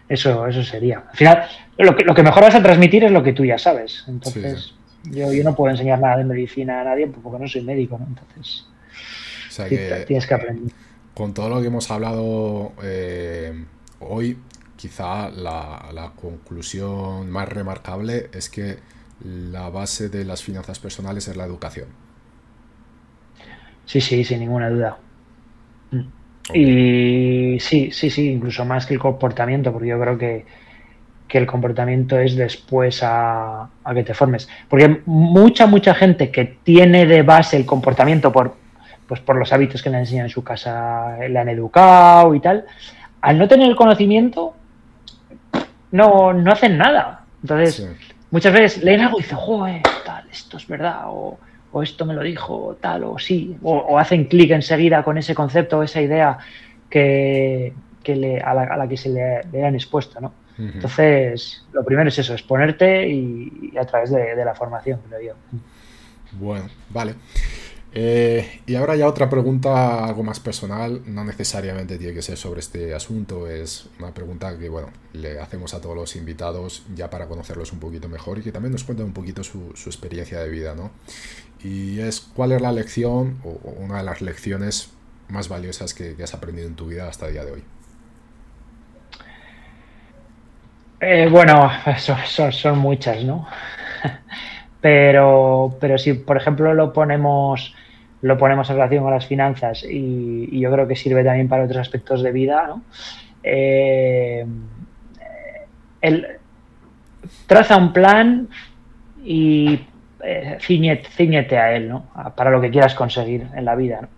eso, eso sería. Al final, lo que, lo que mejor vas a transmitir es lo que tú ya sabes. Entonces, yo, yo no puedo enseñar nada de medicina a nadie porque no soy médico, ¿no? Entonces, tienes que aprender. Con todo lo que hemos hablado eh, hoy, quizá la, la, conclusión más remarcable es que la base de las finanzas personales es la educación. Sí, sí, sin ninguna duda. Mm. Y sí, sí, sí, incluso más que el comportamiento, porque yo creo que que el comportamiento es después a, que te formes. Porque mucha, mucha gente que tiene de base el comportamiento por, pues por los hábitos que le enseñan en su casa, le han educado y tal, al no tener el conocimiento, no, no hacen nada. Entonces, muchas veces leen algo y dicen, joder, tal, esto es verdad, o, esto me lo dijo, tal, o sí, o, hacen clic enseguida con ese concepto, esa idea que, le, a, la, que se le, le han expuesto, ¿no? Entonces, lo primero es eso, exponerte y, a través de, la formación, creo yo. Bueno, vale. Eh, y ahora ya otra pregunta algo más personal, no necesariamente tiene que ser sobre este asunto, es una pregunta que bueno, le hacemos a todos los invitados ya para conocerlos un poquito mejor y que también nos cuenten un poquito su, experiencia de vida, ¿no? Y es cuál es la lección o, una de las lecciones más valiosas que, has aprendido en tu vida hasta el día de hoy. Eh, bueno, son, son muchas, ¿no? [laughs] pero, pero si por ejemplo lo ponemos lo ponemos en relación con las finanzas y, yo creo que sirve también para otros aspectos de vida, ¿no? Eh, traza un plan y eh, ciñete, a él, ¿no? Para lo que quieras conseguir en la vida,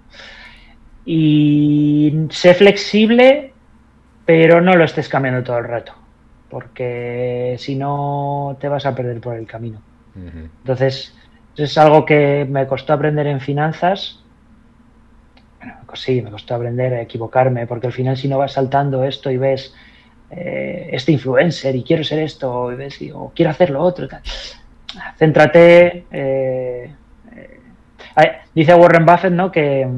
Y sé flexible, pero no lo estés cambiando todo el rato, porque si no te vas a perder por el camino. Entonces, es algo que me costó aprender en finanzas. Bueno, sí, me costó aprender a equivocarme, porque al final si no vas saltando esto y ves eh, este influencer y quiero ser esto, o quiero hacer lo otro, tal. céntrate. Eh, eh, dice Warren Buffett ¿no? que,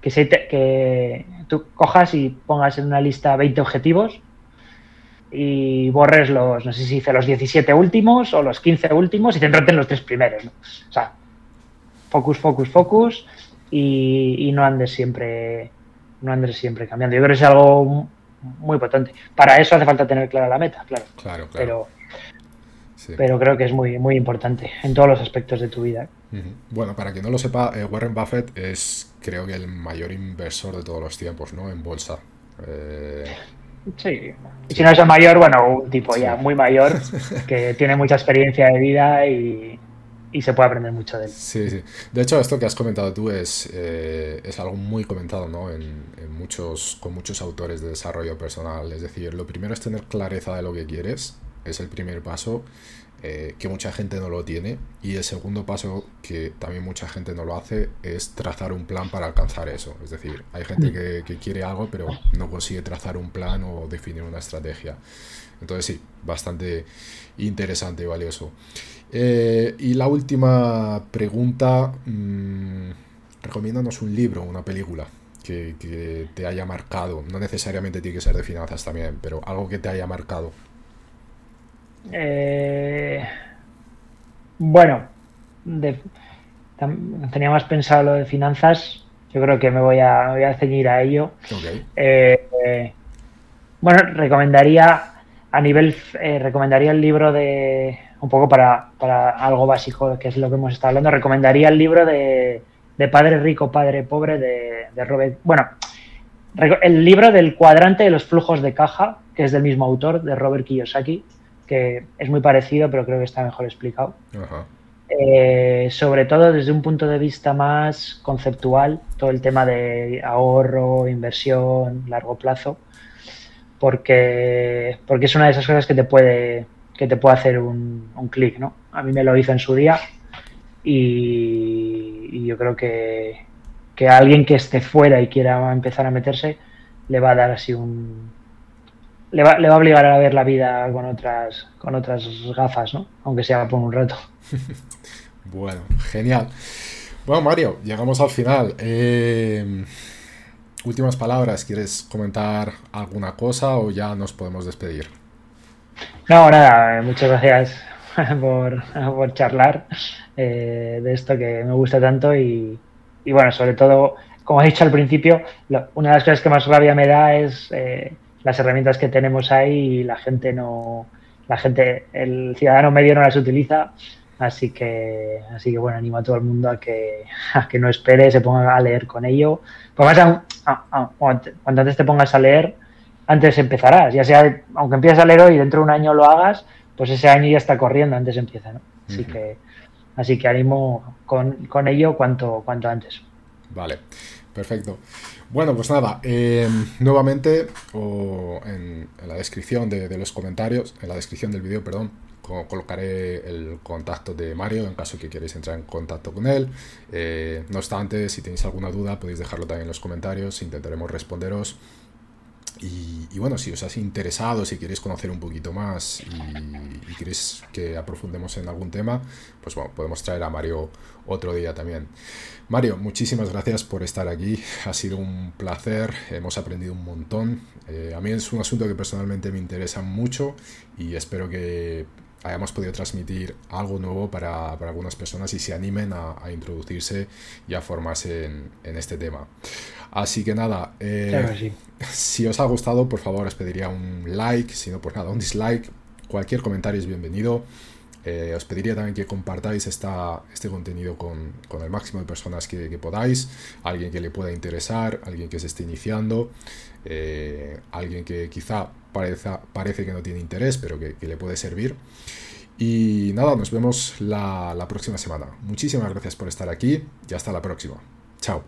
que, que tú cojas y pongas en una lista 20 objetivos y borres los, no sé si dice los 17 últimos o los 15 últimos y céntrate en los tres primeros. O sea, focus, focus, focus y, no andes siempre no andes siempre cambiando. Yo creo que es algo muy potente. Para eso hace falta tener clara la meta, claro. Claro, Pero, pero creo que es muy, muy importante en todos los aspectos de tu vida. Bueno, para quien no lo sepa, eh, Warren Buffett es creo que el mayor inversor de todos los tiempos, ¿no? En bolsa. Eh, Sí. Y si no es mayor, bueno, un tipo ya muy mayor [laughs] que tiene mucha experiencia de vida y, se puede aprender mucho de él. Sí, sí. De hecho, esto que has comentado tú es, eh, es algo muy comentado ¿no? En, muchos, con muchos autores de desarrollo personal. Es decir, lo primero es tener clareza de lo que quieres, es el primer paso. Eh, que mucha gente no lo tiene. Y el segundo paso, que también mucha gente no lo hace, es trazar un plan para alcanzar eso. Es decir, hay gente que, quiere algo, pero no consigue trazar un plan o definir una estrategia. Entonces sí, bastante interesante y valioso. Eh, y la última pregunta, mmm, recomiéndanos un libro, una película. Que, que te haya marcado, no necesariamente tiene que ser de finanzas también, pero algo que te haya marcado. Eh, bueno, tenía más pensado lo de finanzas. Yo creo que me voy a, voy a ceñir a ello. Eh, bueno, recomendaría a nivel, eh, recomendaría el libro de, un poco para, para, algo básico, que es lo que hemos estado hablando, recomendaría el libro de, de Padre Rico, Padre Pobre de, de Robert, bueno, el libro del cuadrante de los flujos de caja, que es del mismo autor, de Robert Kiyosaki, que es muy parecido, pero creo que está mejor explicado. Eh, sobre todo desde un punto de vista más conceptual, todo el tema de ahorro, inversión, largo plazo, porque, porque es una de esas cosas que te puede, que te puede hacer un, un clic, ¿no? A mí me lo hizo en su día y, yo creo que, que a alguien que esté fuera y quiera empezar a meterse le va a dar así un, le va, a obligar a ver la vida con otras, con otras gafas, ¿no? Aunque sea por un rato. [laughs] bueno, genial. Bueno, Mario, llegamos al final. Eh, últimas palabras, ¿quieres comentar alguna cosa o ya nos podemos despedir? No, nada, muchas gracias [laughs] por, charlar eh, de esto que me gusta tanto y, bueno, sobre todo, como he dicho al principio, una de las cosas que más rabia me da es... Eh, las herramientas que tenemos ahí y la gente no, la gente, el ciudadano medio no las utiliza, así que, así que bueno, animo a todo el mundo a que, [laughs] a que no espere, se ponga a leer con ello. Pues cuando antes te pongas a leer, antes empezarás, ya sea, aunque empieces a leer hoy y dentro de un año lo hagas, pues ese año ya está corriendo, antes empieza, ¿no? Así que, así que animo con, con ello cuanto, cuanto antes. Vale, perfecto. Bueno, pues nada, em, nuevamente o en, la descripción de, los comentarios, en la descripción del vídeo, perdón, colocaré el contacto de Mario en caso que queráis entrar en contacto con él. Eh, no obstante, si tenéis alguna duda podéis dejarlo también en los comentarios, intentaremos responderos. Y, bueno, si os has interesado, si queréis conocer un poquito más y, queréis que aprofundemos en algún tema, pues bueno, podemos traer a Mario otro día también. Mario, muchísimas gracias por estar aquí. Ha sido un placer, hemos aprendido un montón. Eh, a mí es un asunto que personalmente me interesa mucho y espero que hayamos podido transmitir algo nuevo para, algunas personas y se animen a, introducirse y a formarse en, este tema. Así que nada, eh, si os ha gustado, por favor os pediría un like, si no, pues nada, un dislike. Cualquier comentario es bienvenido. Eh, os pediría también que compartáis esta, este contenido con, el máximo de personas que, podáis, alguien que le pueda interesar, alguien que se esté iniciando, eh, alguien que quizá parece que no tiene interés, pero que, le puede servir. Y nada, nos vemos la, la próxima semana. Muchísimas gracias por estar aquí y hasta la próxima. Chao.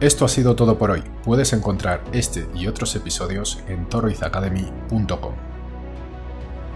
Esto ha sido todo por hoy. Puedes encontrar este y otros episodios en toroizacademy.com.